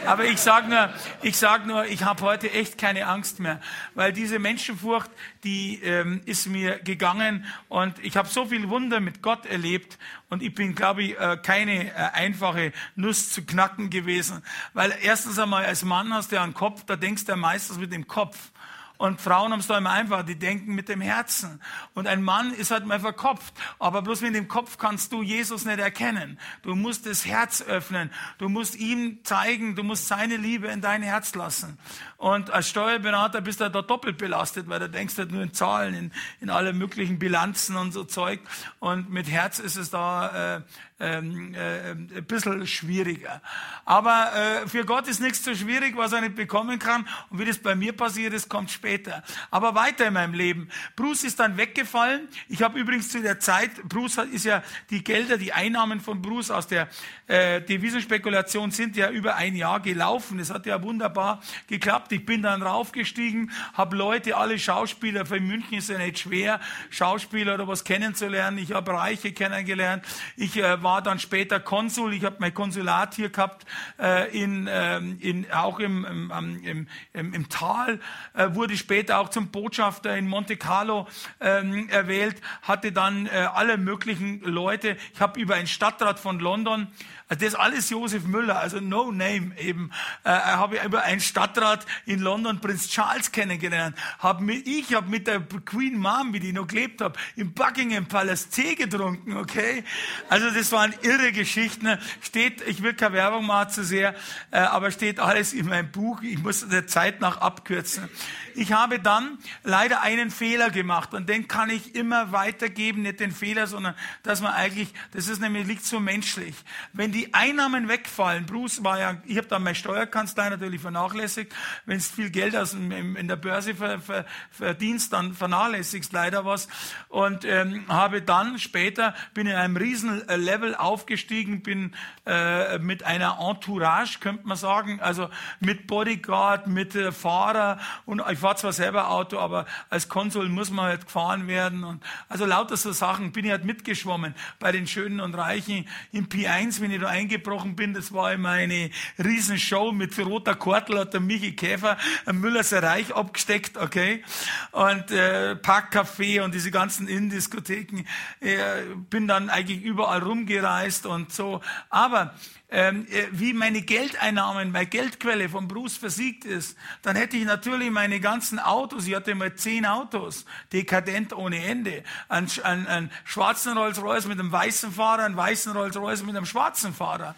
aber ich sage nur, ich sag nur, ich habe heute echt keine Angst mehr, weil diese Menschenfurcht, die ähm, ist mir gegangen und ich habe so viel Wunder mit Gott erlebt und ich bin, glaube ich, äh, keine äh, einfache Nuss zu knacken gewesen, weil erstens einmal als Mann hast du ja einen Kopf, da denkst du ja meistens mit dem Kopf. Und Frauen haben es da immer einfach, die denken mit dem Herzen. Und ein Mann ist halt mal verkopft. Aber bloß mit dem Kopf kannst du Jesus nicht erkennen. Du musst das Herz öffnen. Du musst ihm zeigen, du musst seine Liebe in dein Herz lassen. Und als Steuerberater bist du da doppelt belastet, weil du denkst halt nur in Zahlen, in, in alle möglichen Bilanzen und so Zeug. Und mit Herz ist es da äh, ähm, äh, ein bisschen schwieriger. Aber äh, für Gott ist nichts so schwierig, was er nicht bekommen kann. Und wie das bei mir passiert ist, kommt später. Aber weiter in meinem Leben. Bruce ist dann weggefallen. Ich habe übrigens zu der Zeit, Bruce ist ja die Gelder, die Einnahmen von Bruce aus der äh, Devisenspekulation sind ja über ein Jahr gelaufen. Das hat ja wunderbar geklappt. Ich bin dann raufgestiegen, habe Leute, alle Schauspieler, für München ist ja nicht schwer, Schauspieler oder was kennenzulernen. Ich habe Reiche kennengelernt. Ich äh, war dann später Konsul. Ich habe mein Konsulat hier gehabt, äh, in, ähm, in, auch im, im, im, im, Tal. Äh, wurde später auch zum Botschafter in Monte Carlo ähm, erwählt. Hatte dann äh, alle möglichen Leute. Ich habe über einen Stadtrat von London also das alles Josef Müller, also no name eben. Äh, habe ich über einen Stadtrat in London, Prinz Charles, kennengelernt. Hab mit, ich habe mit der Queen Mom, wie die noch gelebt habe, im Buckingham Palace Tee getrunken, okay? Also das waren irre Geschichten. Steht, ich will keine Werbung machen zu sehr, äh, aber steht alles in meinem Buch. Ich muss der Zeit nach abkürzen. Ich habe dann leider einen Fehler gemacht und den kann ich immer weitergeben, nicht den Fehler, sondern dass man eigentlich, das ist nämlich liegt so menschlich. Wenn die Einnahmen wegfallen, Bruce war ja, ich habe dann meine Steuerkanzlei natürlich vernachlässigt. Wenn es viel Geld aus in der Börse ver, ver, verdienst, dann vernachlässigst leider was. Und ähm, habe dann später bin in einem riesen Level aufgestiegen, bin äh, mit einer Entourage, könnte man sagen, also mit Bodyguard, mit äh, Fahrer und ich fahre zwar selber Auto, aber als Konsul muss man halt gefahren werden. Und also lauter so Sachen bin ich halt mitgeschwommen bei den Schönen und Reichen. Im P1, wenn ich da eingebrochen bin, das war immer eine Riesenshow mit roter Kortel, hat der Michi Käfer ein Müllerser Reich abgesteckt, okay? Und äh, Parkcafé und diese ganzen Innendiskotheken. Äh, bin dann eigentlich überall rumgereist und so. Aber ähm, äh, wie meine Geldeinnahmen, meine Geldquelle vom Bruce versiegt ist, dann hätte ich natürlich meine ganzen Autos, ich hatte mal zehn Autos, dekadent ohne Ende, einen, einen, einen schwarzen Rolls-Royce mit einem weißen Fahrer, einen weißen Rolls-Royce mit einem schwarzen Fahrer.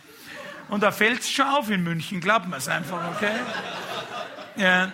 Und da fällt es schon auf in München, glaubt man es einfach, okay? Ja.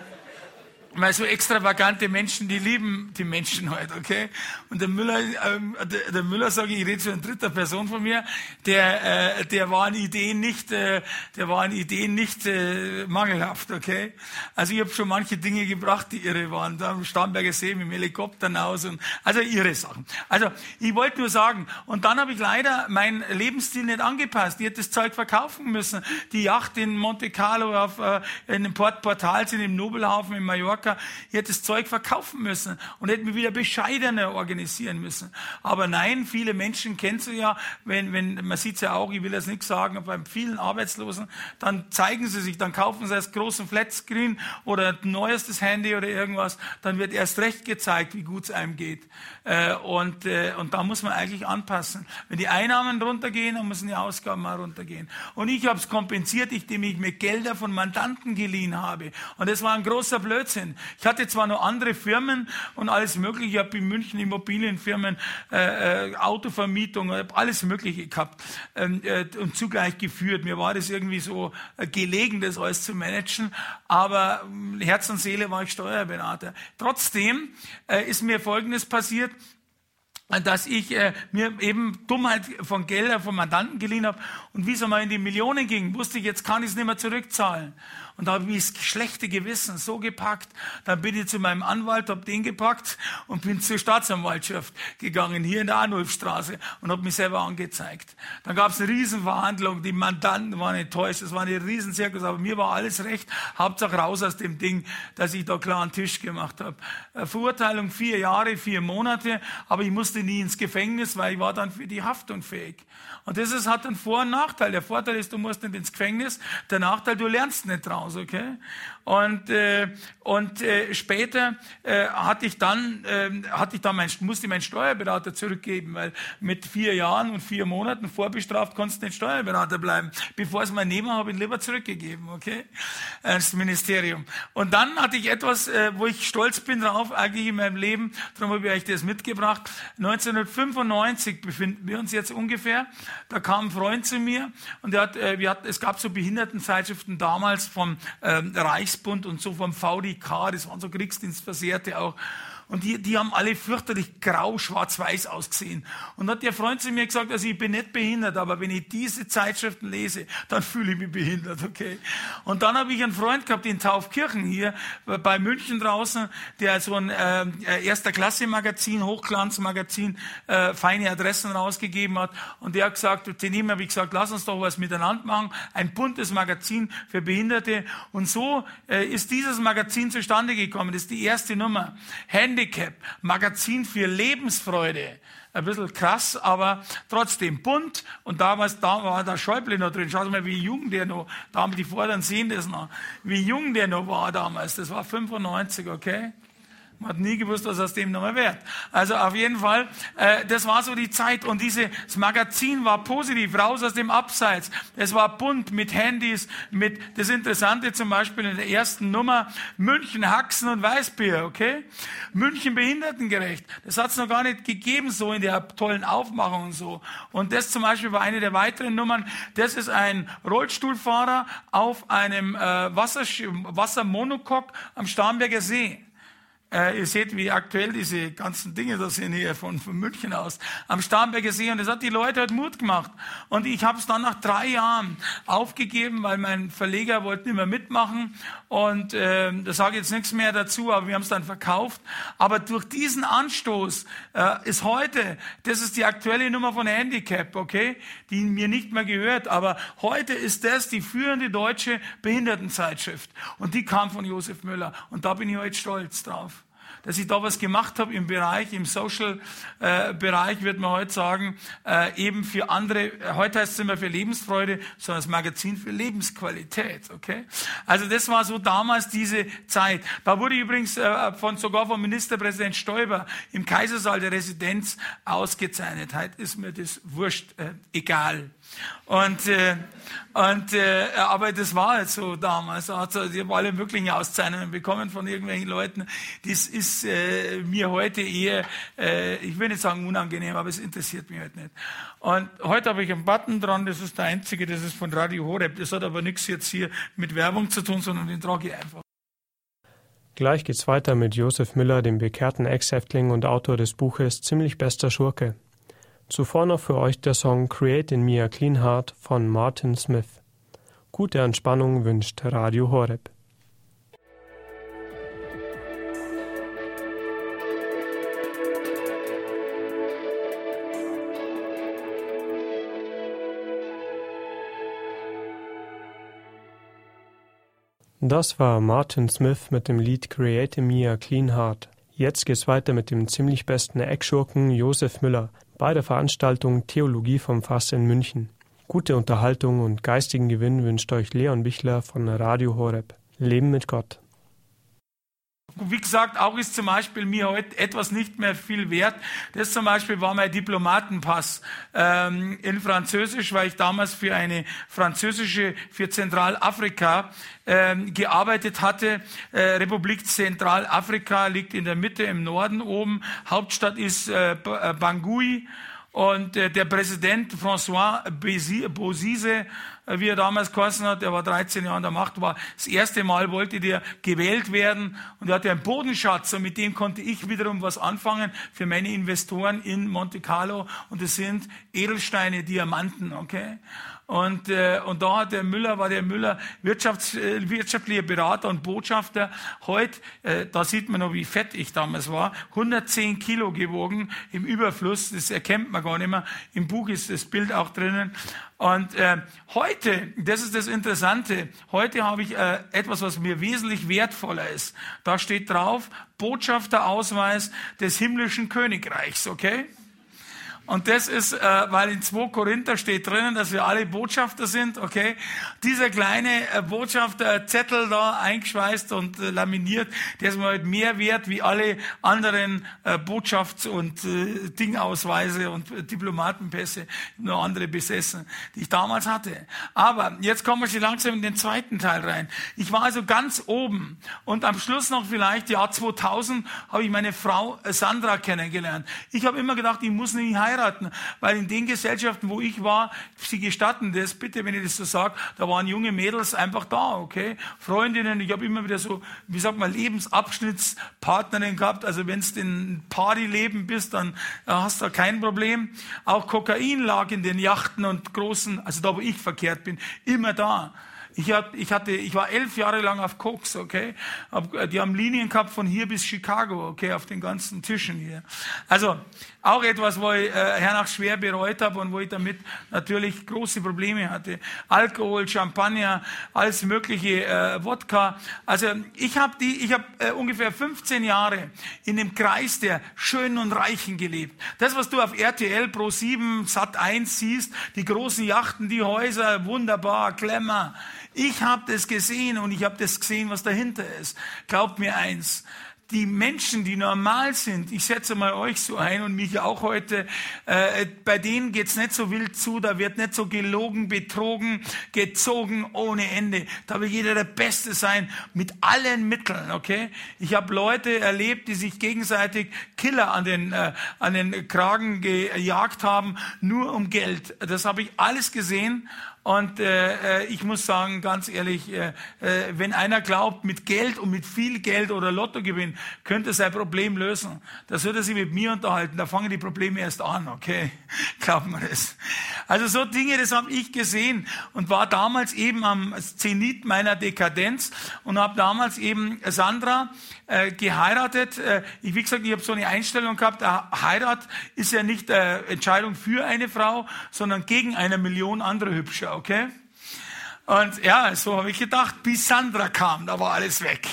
Weil so extravagante Menschen, die lieben die Menschen halt, okay? Und der Müller, ähm, der, der Müller sage ich, ich rede zu einer dritten Person von mir, der, äh, der war in Ideen nicht, äh, der war in Ideen nicht äh, mangelhaft, okay? Also ich habe schon manche Dinge gebracht, die irre waren, da am Starnberger See mit dem Helikopter hinaus und also irre Sachen. Also ich wollte nur sagen, und dann habe ich leider meinen Lebensstil nicht angepasst. Ich hätte das Zeug verkaufen müssen. Die Yacht in Monte Carlo auf äh, in dem Port Portal sind im Nobelhafen in Mallorca Mallorca. Ich hätte das Zeug verkaufen müssen und hätte mich wieder bescheidener organisieren müssen. Aber nein, viele Menschen kennst du ja, wenn, wenn, man sieht es ja auch, ich will das nicht sagen, bei vielen Arbeitslosen, dann zeigen sie sich, dann kaufen sie das großen Flatscreen oder ein neuestes Handy oder irgendwas, dann wird erst recht gezeigt, wie gut es einem geht. Äh, und, äh, und da muss man eigentlich anpassen. Wenn die Einnahmen runtergehen, dann müssen die Ausgaben mal runtergehen. Und ich habe es kompensiert, indem ich mir Gelder von Mandanten geliehen habe. Und das war ein großer Blödsinn. Ich hatte zwar noch andere Firmen und alles Mögliche. Ich habe in München Immobilienfirmen, äh, äh, Autovermietung, alles Mögliche gehabt ähm, äh, und zugleich geführt. Mir war das irgendwie so äh, gelegen, das alles zu managen. Aber äh, Herz und Seele war ich Steuerberater. Trotzdem äh, ist mir Folgendes passiert dass ich äh, mir eben Dummheit von Geldern von Mandanten geliehen habe und wie es einmal in die Millionen ging, wusste ich, jetzt kann ich es nicht mehr zurückzahlen. Und da habe ich das schlechte Gewissen so gepackt. Dann bin ich zu meinem Anwalt, habe den gepackt und bin zur Staatsanwaltschaft gegangen, hier in der Arnulfstraße und habe mich selber angezeigt. Dann gab es eine Riesenverhandlung, die Mandanten waren enttäuscht, es war eine Riesenzirkus, aber mir war alles recht. Hauptsache raus aus dem Ding, dass ich da klar einen Tisch gemacht habe. Verurteilung vier Jahre, vier Monate, aber ich musste musste nie ins Gefängnis, weil ich war dann für die Haftung fähig. Und das ist, hat einen Vor- und Nachteil. Der Vorteil ist, du musst nicht ins Gefängnis. Der Nachteil, du lernst nicht draus, okay? Und, äh, und äh, später äh, hatte ich dann, äh, hatte ich dann mein, musste meinen Steuerberater zurückgeben, weil mit vier Jahren und vier Monaten vorbestraft konntest du nicht Steuerberater bleiben. Bevor es mein Nehmer habe ich lieber zurückgegeben, okay? Ins Ministerium. Und dann hatte ich etwas, äh, wo ich stolz bin drauf, eigentlich in meinem Leben. Darum habe ich euch das mitgebracht. 1995 befinden wir uns jetzt ungefähr. Da kam ein Freund zu mir und der hat, äh, wir hatten, es gab so Behindertenzeitschriften damals vom ähm, Reichsbund und so vom VDK, das waren so Kriegsdienstversehrte auch. Und die, die haben alle fürchterlich grau, schwarz-weiß ausgesehen. Und hat der Freund zu mir gesagt, also ich bin nicht behindert, aber wenn ich diese Zeitschriften lese, dann fühle ich mich behindert, okay? Und dann habe ich einen Freund gehabt in Taufkirchen hier bei München draußen, der so ein äh, erster Klasse Magazin, Hochglanzmagazin, äh, feine Adressen rausgegeben hat. Und der hat gesagt, zu ihm habe ich gesagt, lass uns doch was miteinander machen. Ein buntes Magazin für Behinderte. Und so äh, ist dieses Magazin zustande gekommen. Das ist die erste Nummer. Hand Handicap, Magazin für Lebensfreude. Ein bisschen krass, aber trotzdem bunt. Und damals, da war der Schäuble noch drin. Schaut mal, wie jung der noch, da haben die Vorderen sehen das noch, wie jung der noch war damals. Das war 95, okay? Man hat nie gewusst, was aus dem nochmal wird. Also auf jeden Fall, äh, das war so die Zeit und dieses Magazin war positiv, raus aus dem Abseits. Es war bunt mit Handys, mit das Interessante zum Beispiel in der ersten Nummer München Haxen und Weißbier, okay? München behindertengerecht. Das hat es noch gar nicht gegeben so in der tollen Aufmachung und so. Und das zum Beispiel war eine der weiteren Nummern. Das ist ein Rollstuhlfahrer auf einem äh, Wasser, Wassermonokok am Starnberger See. Äh, ihr seht, wie aktuell diese ganzen Dinge da sind hier von, von München aus am Starnberger See. Und das hat die Leute halt Mut gemacht. Und ich habe es dann nach drei Jahren aufgegeben, weil mein Verleger wollte nicht mehr mitmachen. Und äh, da sage ich jetzt nichts mehr dazu, aber wir haben es dann verkauft. Aber durch diesen Anstoß äh, ist heute, das ist die aktuelle Nummer von Handicap, okay, die mir nicht mehr gehört. Aber heute ist das die führende deutsche Behindertenzeitschrift. Und die kam von Josef Müller. Und da bin ich heute stolz drauf dass ich da was gemacht habe im Bereich, im Social-Bereich, äh, wird man heute sagen, äh, eben für andere, heute heißt es immer für Lebensfreude, sondern das Magazin für Lebensqualität, okay? Also das war so damals diese Zeit. Da wurde übrigens äh, von, sogar vom Ministerpräsident Stoiber im Kaisersaal der Residenz ausgezeichnet. Heute ist mir das wurscht, äh, egal. Und, äh, und äh, aber das war halt so damals. Also, ich habe alle möglichen Auszeichnungen bekommen von irgendwelchen Leuten. Das ist äh, mir heute eher, äh, ich will nicht sagen unangenehm, aber es interessiert mich halt nicht. Und heute habe ich einen Button dran, das ist der einzige, das ist von Radio Horeb. Das hat aber nichts jetzt hier mit Werbung zu tun, sondern den trage ich einfach. Gleich geht's weiter mit Josef Müller, dem bekehrten Ex-Häftling und Autor des Buches Ziemlich bester Schurke. Zuvor noch für euch der Song Create in Me a Clean Heart von Martin Smith. Gute Entspannung wünscht Radio Horeb. Das war Martin Smith mit dem Lied Create Me a Clean Heart. Jetzt geht's weiter mit dem ziemlich besten Eckschurken Josef Müller, bei der Veranstaltung Theologie vom Fass in München. Gute Unterhaltung und geistigen Gewinn wünscht euch Leon Bichler von Radio Horeb. Leben mit Gott. Wie gesagt, auch ist zum Beispiel mir heute etwas nicht mehr viel wert. Das zum Beispiel war mein Diplomatenpass ähm, in Französisch, weil ich damals für eine französische, für Zentralafrika ähm, gearbeitet hatte. Äh, Republik Zentralafrika liegt in der Mitte im Norden oben. Hauptstadt ist äh, äh Bangui. Und äh, der Präsident François Bozise, äh, wie er damals geheißen hat, der war 13 Jahre an der Macht, war das erste Mal wollte der gewählt werden und er hatte einen Bodenschatz und mit dem konnte ich wiederum was anfangen für meine Investoren in Monte Carlo und das sind Edelsteine, Diamanten, okay? Und, äh, und da hat der Müller, war der Müller Wirtschafts-, äh, wirtschaftlicher Berater und Botschafter. Heute, äh, da sieht man noch, wie fett ich damals war, 110 Kilo gewogen im Überfluss, das erkennt man gar nicht mehr. Im Buch ist das Bild auch drinnen. Und äh, heute, das ist das Interessante, heute habe ich äh, etwas, was mir wesentlich wertvoller ist. Da steht drauf, Botschafterausweis des himmlischen Königreichs, okay? Und das ist, äh, weil in 2 Korinther steht drinnen, dass wir alle Botschafter sind, okay? Dieser kleine äh, Botschafterzettel da eingeschweißt und äh, laminiert, der ist mir halt mehr wert wie alle anderen äh, Botschafts- und äh, Dingausweise und äh, Diplomatenpässe, nur andere besessen, die ich damals hatte. Aber jetzt kommen wir schon langsam in den zweiten Teil rein. Ich war also ganz oben und am Schluss noch vielleicht, Jahr 2000, habe ich meine Frau äh, Sandra kennengelernt. Ich habe immer gedacht, ich muss nicht heiraten heiraten, weil in den Gesellschaften, wo ich war, sie gestatten das, bitte, wenn ich das so sage, da waren junge Mädels einfach da, okay? Freundinnen, ich habe immer wieder so, wie sagt man, Lebensabschnittspartnerinnen gehabt, also wenn du in Partyleben bist, dann äh, hast du kein Problem. Auch Kokain lag in den Yachten und großen, also da, wo ich verkehrt bin, immer da. Ich, ich, hatte, ich war elf Jahre lang auf Koks, okay? Äh, die haben Linien gehabt von hier bis Chicago, okay, auf den ganzen Tischen hier. Also auch etwas, wo ich äh, hernach schwer bereut habe und wo ich damit natürlich große Probleme hatte. Alkohol, Champagner, alles mögliche, äh, Wodka. Also ich habe die, ich habe äh, ungefähr 15 Jahre in dem Kreis der Schönen und Reichen gelebt. Das, was du auf RTL Pro 7, Sat 1 siehst, die großen Yachten, die Häuser, wunderbar, Klemmer. Ich habe das gesehen und ich habe das gesehen, was dahinter ist. Glaubt mir eins, die Menschen, die normal sind, ich setze mal euch so ein und mich auch heute, äh, bei denen geht's nicht so wild zu, da wird nicht so gelogen, betrogen, gezogen ohne Ende. Da will jeder der Beste sein mit allen Mitteln, okay? Ich habe Leute erlebt, die sich gegenseitig Killer an den, äh, an den Kragen gejagt haben, nur um Geld. Das habe ich alles gesehen und äh, äh, ich muss sagen, ganz ehrlich, äh, äh, wenn einer glaubt, mit Geld und mit viel Geld oder Lottogewinn könnte sein Problem lösen, da sollte er sich mit mir unterhalten. Da fangen die Probleme erst an, okay? Glaubt man das? Also so Dinge, das habe ich gesehen und war damals eben am Zenit meiner Dekadenz und habe damals eben Sandra äh, geheiratet. Äh, ich, wie gesagt, ich habe so eine Einstellung gehabt, Heirat ist ja nicht äh, Entscheidung für eine Frau, sondern gegen eine Million andere Hübsche okay? Und ja, so habe ich gedacht, bis Sandra kam, da war alles weg.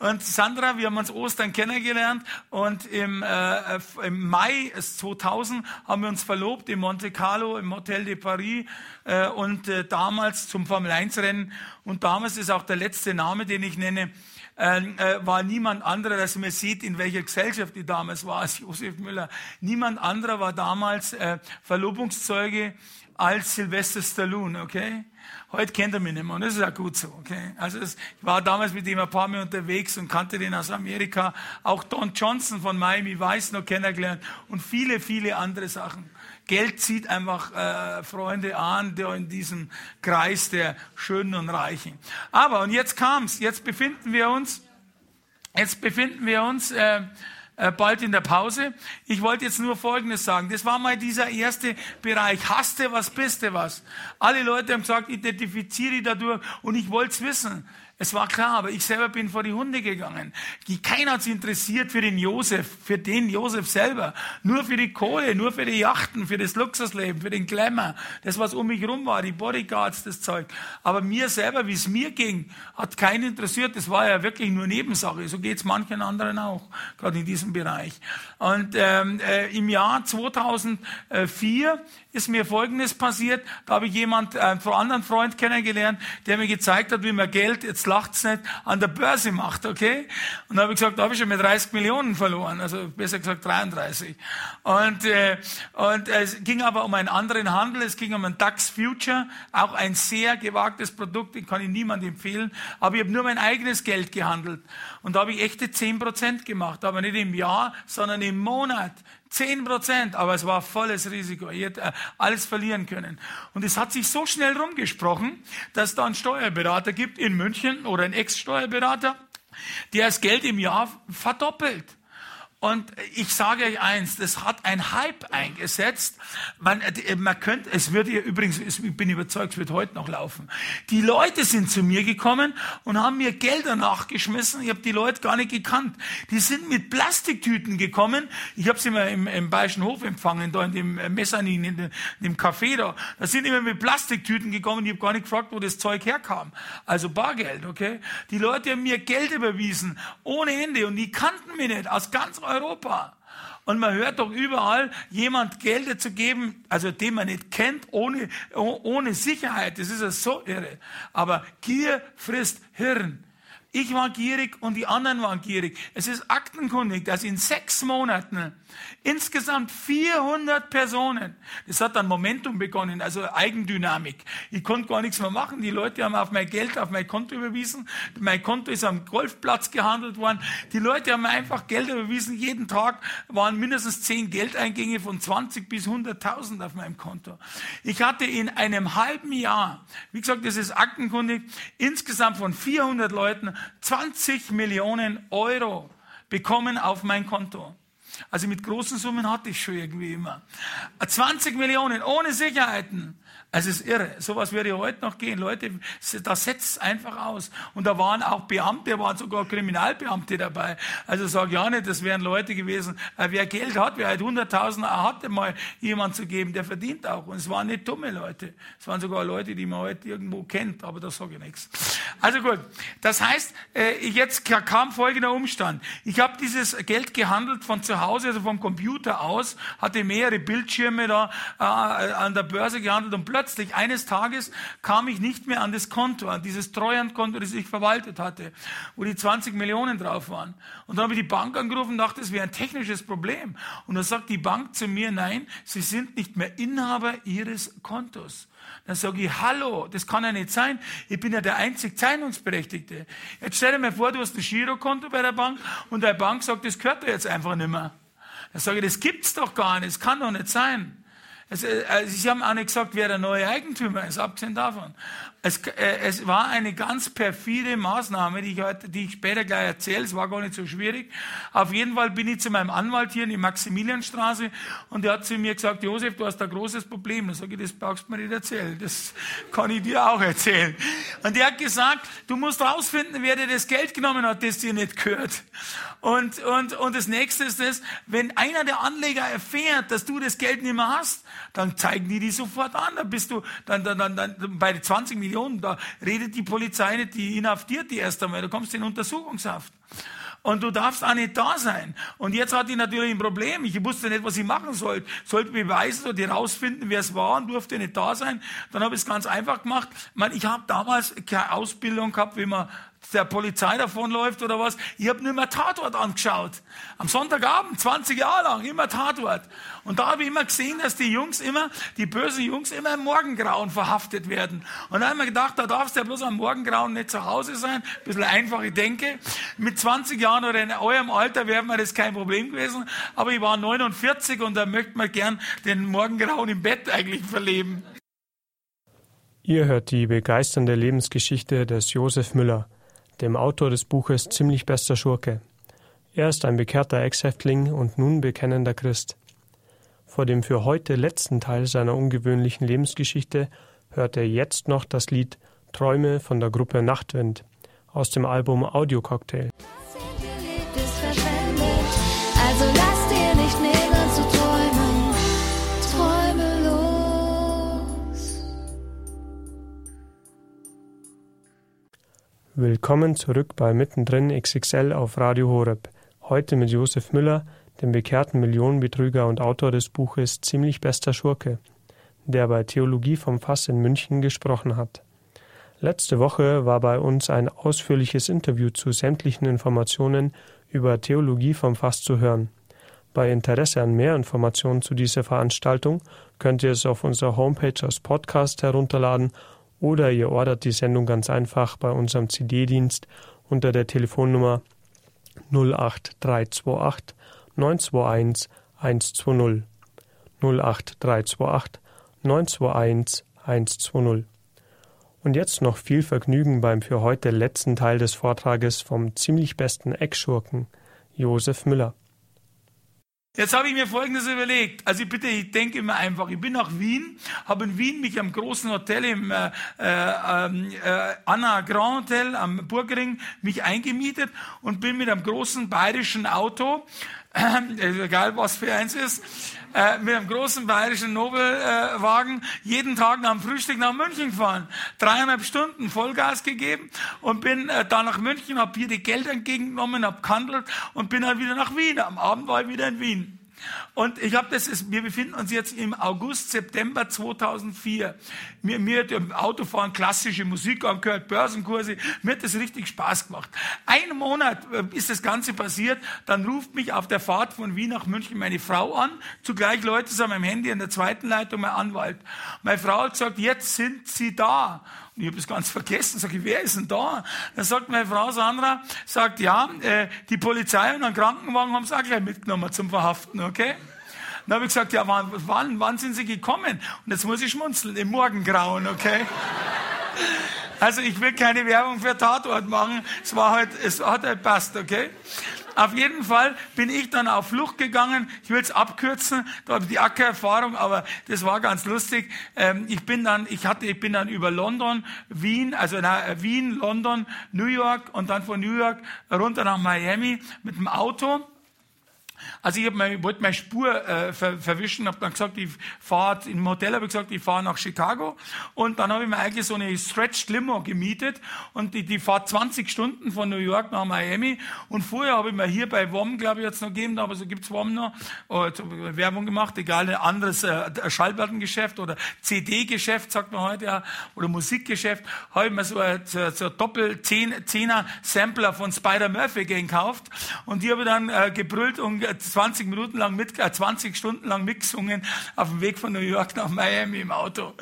Und Sandra, wir haben uns Ostern kennengelernt und im, äh, im Mai 2000 haben wir uns verlobt in Monte Carlo im Hotel de Paris äh, und äh, damals zum Formel 1 Rennen und damals ist auch der letzte Name, den ich nenne, äh, war niemand anderer, dass man sieht, in welcher Gesellschaft die damals war, als Josef Müller. Niemand anderer war damals äh, Verlobungszeuge als Sylvester Stallone, okay? Heute kennt er mich nicht mehr und das ist auch gut so, okay? Also es, ich war damals mit ihm ein paar Mal unterwegs und kannte den aus Amerika. Auch Don Johnson von Miami Vice noch kennengelernt und viele, viele andere Sachen. Geld zieht einfach äh, Freunde an, der in diesem Kreis der Schönen und Reichen. Aber, und jetzt kam's, jetzt befinden wir uns, jetzt befinden wir uns, äh, äh, bald in der Pause. Ich wollte jetzt nur Folgendes sagen. Das war mal dieser erste Bereich. Hasste was, bist du was. Alle Leute haben gesagt, identifiziere dadurch und ich wollte es wissen. Es war klar, aber ich selber bin vor die Hunde gegangen. Keiner hat sich interessiert für den Josef, für den Josef selber. Nur für die Kohle, nur für die Yachten, für das Luxusleben, für den Glamour. Das, was um mich rum war, die Bodyguards, das Zeug. Aber mir selber, wie es mir ging, hat keinen interessiert. Das war ja wirklich nur Nebensache. So geht es manchen anderen auch, gerade in diesem Bereich. Und ähm, äh, im Jahr 2004 ist mir Folgendes passiert. Da habe ich jemand, äh, einen anderen Freund kennengelernt, der mir gezeigt hat, wie man Geld, jetzt lacht's nicht, an der Börse macht, okay? Und da habe ich gesagt, da habe ich schon mit 30 Millionen verloren, also besser gesagt 33. Und, äh, und es ging aber um einen anderen Handel, es ging um einen DAX Future, auch ein sehr gewagtes Produkt, den kann ich niemandem empfehlen, aber ich habe nur mein eigenes Geld gehandelt. Und da habe ich echte 10% gemacht, aber nicht im Jahr, sondern im Monat. 10 Prozent, aber es war volles Risiko. Ich hätte äh, alles verlieren können. Und es hat sich so schnell rumgesprochen, dass da einen Steuerberater gibt in München oder einen Ex-Steuerberater, der das Geld im Jahr verdoppelt. Und ich sage euch eins, das hat ein Hype eingesetzt. Man, man könnte, es wird hier übrigens, ich bin überzeugt, es wird heute noch laufen. Die Leute sind zu mir gekommen und haben mir Gelder nachgeschmissen. Ich habe die Leute gar nicht gekannt. Die sind mit Plastiktüten gekommen. Ich habe sie mal im, im Bayerischen Hof empfangen, da in dem Mezzanin, in, dem, in dem Café da. Da sind immer mit Plastiktüten gekommen. Ich habe gar nicht gefragt, wo das Zeug herkam. Also Bargeld, okay? Die Leute haben mir Geld überwiesen, ohne Ende. Und die kannten mich nicht, aus ganz. Und man hört doch überall, jemand Gelder zu geben, also den man nicht kennt, ohne, ohne Sicherheit. Das ist ja so irre. Aber Gier frisst Hirn. Ich war gierig und die anderen waren gierig. Es ist aktenkundig, dass in sechs Monaten insgesamt 400 Personen, das hat dann Momentum begonnen, also Eigendynamik. Ich konnte gar nichts mehr machen. Die Leute haben auf mein Geld, auf mein Konto überwiesen. Mein Konto ist am Golfplatz gehandelt worden. Die Leute haben einfach Geld überwiesen. Jeden Tag waren mindestens zehn Geldeingänge von 20 bis 100.000 auf meinem Konto. Ich hatte in einem halben Jahr, wie gesagt, das ist aktenkundig, insgesamt von 400 Leuten 20 Millionen Euro bekommen auf mein Konto. Also mit großen Summen hatte ich schon irgendwie immer. 20 Millionen ohne Sicherheiten. Also es ist irre. Sowas würde heute noch gehen. Leute, das setzt einfach aus. Und da waren auch Beamte, da waren sogar Kriminalbeamte dabei. Also sag ja nicht, das wären Leute gewesen. Äh, wer Geld hat, wer halt 100.000 hatte, mal jemand zu geben, der verdient auch. Und es waren nicht dumme Leute. Es waren sogar Leute, die man heute irgendwo kennt, aber da sage ich nichts. Also gut. Das heißt, äh, jetzt kam folgender Umstand. Ich habe dieses Geld gehandelt von zu Hause, also vom Computer aus, hatte mehrere Bildschirme da äh, an der Börse gehandelt und plötzlich eines Tages kam ich nicht mehr an das Konto, an dieses Treuhandkonto, das ich verwaltet hatte, wo die 20 Millionen drauf waren. Und dann habe ich die Bank angerufen und dachte, das wäre ein technisches Problem. Und dann sagt die Bank zu mir, nein, Sie sind nicht mehr Inhaber Ihres Kontos. Dann sage ich, hallo, das kann ja nicht sein. Ich bin ja der einzig Zeichnungsberechtigte. Jetzt stell dir mal vor, du hast ein Girokonto bei der Bank und deine Bank sagt, das gehört dir jetzt einfach nicht mehr. Dann sage ich, das gibt's doch gar nicht, das kann doch nicht sein. Also, also, Sie haben auch nicht gesagt, wer der neue Eigentümer ist, abgesehen davon. Es, äh, es war eine ganz perfide Maßnahme, die ich, heute, die ich später gleich erzähle. Es war gar nicht so schwierig. Auf jeden Fall bin ich zu meinem Anwalt hier in die Maximilianstraße und der hat zu mir gesagt, Josef, du hast ein großes Problem. Dann sage ich, das brauchst du mir nicht erzählen. Das kann ich dir auch erzählen. Und der hat gesagt, du musst rausfinden, wer dir das Geld genommen hat, das dir nicht gehört. Und, und, und das nächste ist das, wenn einer der Anleger erfährt, dass du das Geld nicht mehr hast, dann zeigen die die sofort an. Dann bist du, dann, dann, dann, dann bei 20 Millionen Millionen, da redet die Polizei nicht, die inhaftiert die erst einmal, du kommst in Untersuchungshaft. Und du darfst auch nicht da sein. Und jetzt hatte ich natürlich ein Problem. Ich wusste nicht, was ich machen soll. Sollte beweisen oder herausfinden, wer es war und durfte nicht da sein. Dann habe ich es ganz einfach gemacht. Ich, meine, ich habe damals keine Ausbildung gehabt, wie man der Polizei davonläuft oder was. Ich habe nur immer Tatort angeschaut. Am Sonntagabend, 20 Jahre lang, immer Tatort. Und da habe ich immer gesehen, dass die Jungs immer, die bösen Jungs immer im Morgengrauen verhaftet werden. Und da habe ich mir gedacht, da darfst du ja bloß am Morgengrauen nicht zu Hause sein. Ein bisschen einfache Denke. Mit 20 Jahren oder in eurem Alter wäre mir das kein Problem gewesen. Aber ich war 49 und da möchte man gern den Morgengrauen im Bett eigentlich verleben. Ihr hört die begeisternde Lebensgeschichte des Josef Müller dem Autor des Buches Ziemlich bester Schurke. Er ist ein bekehrter Ex-Häftling und nun bekennender Christ. Vor dem für heute letzten Teil seiner ungewöhnlichen Lebensgeschichte hört er jetzt noch das Lied Träume von der Gruppe Nachtwind aus dem Album Audio Cocktail. Also lass Willkommen zurück bei Mittendrin XXL auf Radio Horeb. Heute mit Josef Müller, dem bekehrten Millionenbetrüger und Autor des Buches Ziemlich bester Schurke, der bei Theologie vom Fass in München gesprochen hat. Letzte Woche war bei uns ein ausführliches Interview zu sämtlichen Informationen über Theologie vom Fass zu hören. Bei Interesse an mehr Informationen zu dieser Veranstaltung könnt ihr es auf unserer Homepage als Podcast herunterladen oder ihr ordert die Sendung ganz einfach bei unserem CD-Dienst unter der Telefonnummer 08328 921 120 08328 921 120. Und jetzt noch viel Vergnügen beim für heute letzten Teil des Vortrages vom ziemlich besten Eckschurken, Josef Müller. Jetzt habe ich mir Folgendes überlegt. Also bitte, ich denke immer einfach, ich bin nach Wien, habe in Wien mich am großen Hotel im äh, äh, äh, Anna Grand Hotel am Burgring mich eingemietet und bin mit einem großen bayerischen Auto, äh, egal was für eins ist, äh, mit einem großen bayerischen Nobelwagen äh, jeden Tag nach dem Frühstück nach München gefahren. Dreieinhalb Stunden Vollgas gegeben und bin äh, da nach München, habe hier die Gelder entgegengenommen, habe gehandelt und bin dann wieder nach Wien. Am Abend war ich wieder in Wien. Und ich habe das, ist, wir befinden uns jetzt im August, September 2004. Mir, mir hat im Autofahren klassische Musik angehört, Börsenkurse. Mir hat das richtig Spaß gemacht. Ein Monat äh, ist das Ganze passiert. Dann ruft mich auf der Fahrt von Wien nach München meine Frau an. Zugleich Leute sind am Handy in der zweiten Leitung mein Anwalt. Meine Frau hat gesagt, jetzt sind Sie da. Und ich habe das ganz vergessen. Sag ich, wer ist denn da? Dann sagt meine Frau Sandra, sagt, ja, äh, die Polizei und einen Krankenwagen haben sie auch gleich mitgenommen zum Verhaften, okay? Dann habe ich gesagt, ja, wann, wann, wann sind Sie gekommen? Und jetzt muss ich schmunzeln, im Morgengrauen, okay? Also ich will keine Werbung für Tatort machen. Es war halt, es hat halt passt, okay? Auf jeden Fall bin ich dann auf Flucht gegangen. Ich will es abkürzen, da habe ich die Ackererfahrung, aber das war ganz lustig. Ähm, ich bin dann, ich hatte, ich bin dann über London, Wien, also na, äh, Wien, London, New York und dann von New York runter nach Miami mit dem Auto. Also ich, mein, wollte meine Spur äh, ver, verwischen, habe dann gesagt, ich fahre im Hotel, habe gesagt, ich fahre nach Chicago. Und dann habe ich mir eigentlich so eine Stretched Limo gemietet. Und die, die fahrt 20 Stunden von New York nach Miami. Und vorher habe ich mir hier bei WOM, glaube ich, jetzt noch gegeben, aber so gibt's WOM noch, oh, Werbung gemacht, egal, ein anderes äh, Schallplattengeschäft oder CD-Geschäft, sagt man heute ja, oder Musikgeschäft, habe ich mir so ein, so, so Doppel-Zehner Sampler von Spider Murphy gekauft. Und die habe ich dann äh, gebrüllt und 20 Minuten lang mit, äh, 20 Stunden lang mitgesungen auf dem Weg von New York nach Miami im Auto.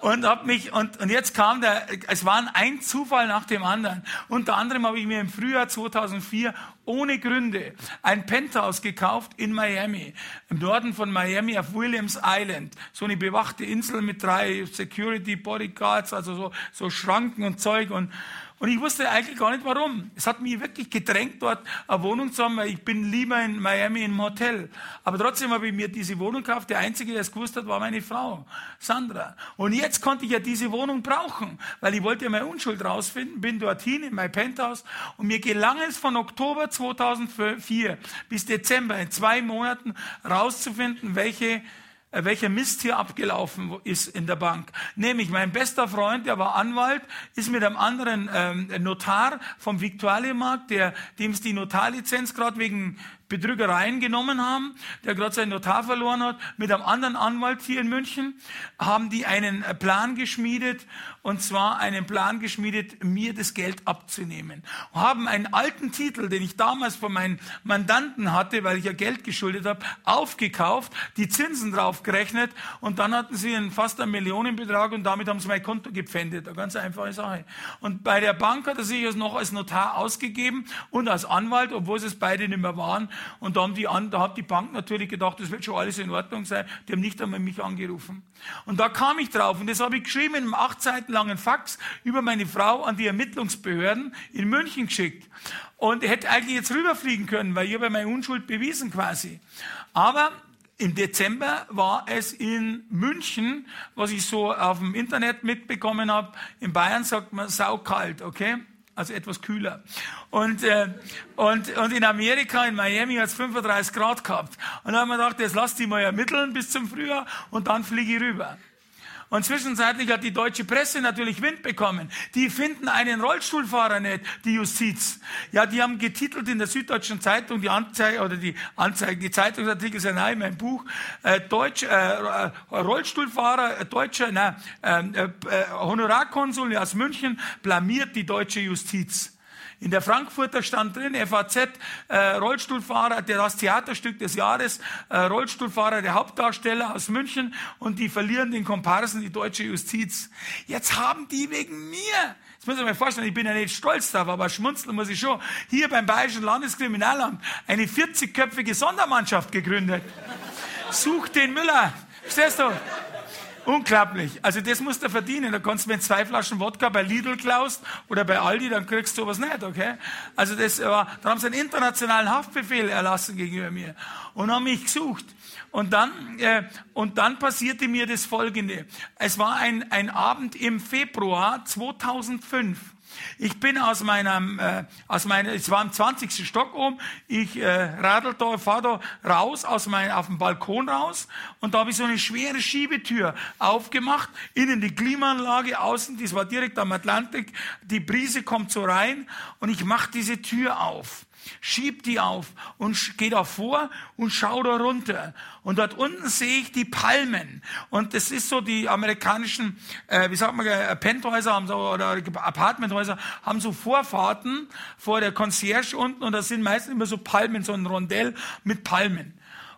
Und hab mich, und, und jetzt kam der, es war ein Zufall nach dem anderen. Unter anderem habe ich mir im Frühjahr 2004 ohne Gründe ein Penthouse gekauft in Miami, im Norden von Miami auf Williams Island. So eine bewachte Insel mit drei Security Bodyguards, also so, so Schranken und Zeug und, und ich wusste eigentlich gar nicht warum. Es hat mich wirklich gedrängt, dort eine Wohnung zu haben, weil ich bin lieber in Miami im Hotel. Aber trotzdem habe ich mir diese Wohnung gekauft. Der Einzige, der es gewusst hat, war meine Frau, Sandra. Und jetzt konnte ich ja diese Wohnung brauchen, weil ich wollte ja meine Unschuld rausfinden, bin dorthin in mein Penthouse und mir gelang es von Oktober 2004 bis Dezember in zwei Monaten rauszufinden, welche welcher Mist hier abgelaufen ist in der Bank. Nämlich mein bester Freund, der war Anwalt, ist mit einem anderen ähm, Notar vom Viktualienmarkt, der dem es die Notarlizenz gerade wegen Betrügereien genommen haben, der gerade seinen Notar verloren hat, mit einem anderen Anwalt hier in München, haben die einen Plan geschmiedet, und zwar einen Plan geschmiedet, mir das Geld abzunehmen. Und haben einen alten Titel, den ich damals von meinen Mandanten hatte, weil ich ja Geld geschuldet habe, aufgekauft, die Zinsen drauf gerechnet und dann hatten sie einen fast einen Millionenbetrag und damit haben sie mein Konto gepfändet. Eine ganz einfache Sache. Und bei der Bank hat er sich es noch als Notar ausgegeben und als Anwalt, obwohl es beide nicht mehr waren. Und da, haben die, da hat die Bank natürlich gedacht, das wird schon alles in Ordnung sein. Die haben nicht einmal mich angerufen. Und da kam ich drauf und das habe ich geschrieben in einem acht Seiten langen Fax über meine Frau an die Ermittlungsbehörden in München geschickt. Und hätte eigentlich jetzt rüberfliegen können, weil ich habe meine Unschuld bewiesen quasi. Aber im Dezember war es in München, was ich so auf dem Internet mitbekommen habe. In Bayern sagt man saukalt, okay? also etwas kühler. Und, äh, und, und in Amerika, in Miami, hat es 35 Grad gehabt. Und dann haben wir gedacht, jetzt lass die mal ermitteln bis zum Frühjahr und dann fliege ich rüber. Und zwischenzeitlich hat die deutsche Presse natürlich Wind bekommen. Die finden einen Rollstuhlfahrer nicht, die Justiz. Ja, die haben getitelt in der Süddeutschen Zeitung, die Anzeige, oder die Anzeige, die Zeitungsartikel sind in meinem Buch, äh, Deutsch, äh, äh Rollstuhlfahrer, äh, deutscher, na, ähm, äh, äh, Honorarkonsul aus München blamiert die deutsche Justiz. In der Frankfurter stand drin, FAZ, äh, Rollstuhlfahrer, der das Theaterstück des Jahres, äh, Rollstuhlfahrer, der Hauptdarsteller aus München und die verlieren den Komparsen die deutsche Justiz. Jetzt haben die wegen mir, das muss ich mir vorstellen, ich bin ja nicht stolz darauf, aber schmunzeln muss ich schon, hier beim Bayerischen Landeskriminalamt eine 40-köpfige Sondermannschaft gegründet. Such den Müller. Verstehst du? Unglaublich. Also das musst du verdienen. Da kannst du, wenn zwei Flaschen Wodka bei Lidl klaust oder bei Aldi, dann kriegst du sowas nicht, okay? Also das war, da haben sie einen internationalen Haftbefehl erlassen gegenüber mir und haben mich gesucht. Und dann, äh, und dann passierte mir das Folgende. Es war ein, ein Abend im Februar 2005. Ich bin aus meinem, äh, aus meiner, es war im 20. Stock oben, ich äh, radel da, fahr da raus, aus meinem, auf dem Balkon raus und da habe ich so eine schwere Schiebetür aufgemacht, innen die Klimaanlage, außen, das war direkt am Atlantik, die Brise kommt so rein und ich mache diese Tür auf. Schieb die auf und gehe da vor und schau da runter. Und dort unten sehe ich die Palmen. Und das ist so, die amerikanischen, äh, wie sagt man, äh, Penthäuser haben so, oder Apartmenthäuser haben so Vorfahrten vor der Concierge unten und da sind meistens immer so Palmen, so ein Rondell mit Palmen.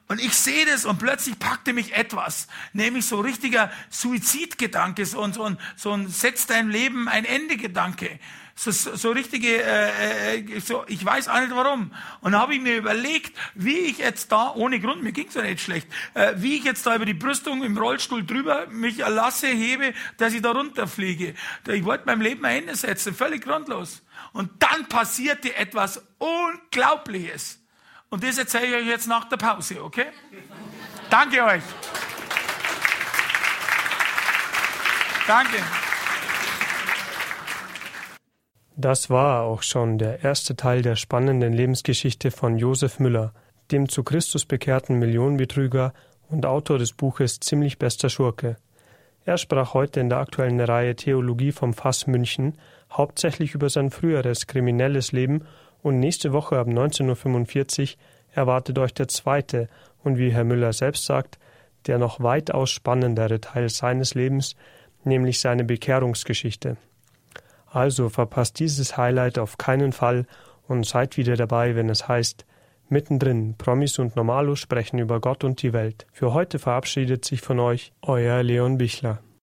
Und ich sehe das und plötzlich packte mich etwas, nämlich so richtiger Suizidgedanke, so, ein, so, ein, so ein Setz dein Leben ein Ende Gedanke. So, so richtige, äh, äh, so, ich weiß auch nicht warum. Und da habe ich mir überlegt, wie ich jetzt da, ohne Grund, mir ging's ja nicht schlecht, äh, wie ich jetzt da über die Brüstung im Rollstuhl drüber mich lasse, hebe, dass ich da runterfliege. Ich wollte meinem Leben ein Ende setzen, völlig grundlos. Und dann passierte etwas Unglaubliches. Und das erzähle ich euch jetzt nach der Pause, okay? Danke euch. Danke. Das war auch schon der erste Teil der spannenden Lebensgeschichte von Josef Müller, dem zu Christus bekehrten Millionenbetrüger und Autor des Buches Ziemlich bester Schurke. Er sprach heute in der aktuellen Reihe Theologie vom Fass München hauptsächlich über sein früheres kriminelles Leben und nächste Woche ab 19.45 Uhr erwartet euch der zweite und wie Herr Müller selbst sagt, der noch weitaus spannendere Teil seines Lebens, nämlich seine Bekehrungsgeschichte. Also verpasst dieses Highlight auf keinen Fall und seid wieder dabei, wenn es heißt, mittendrin, Promis und Normalos sprechen über Gott und die Welt. Für heute verabschiedet sich von euch euer Leon Bichler.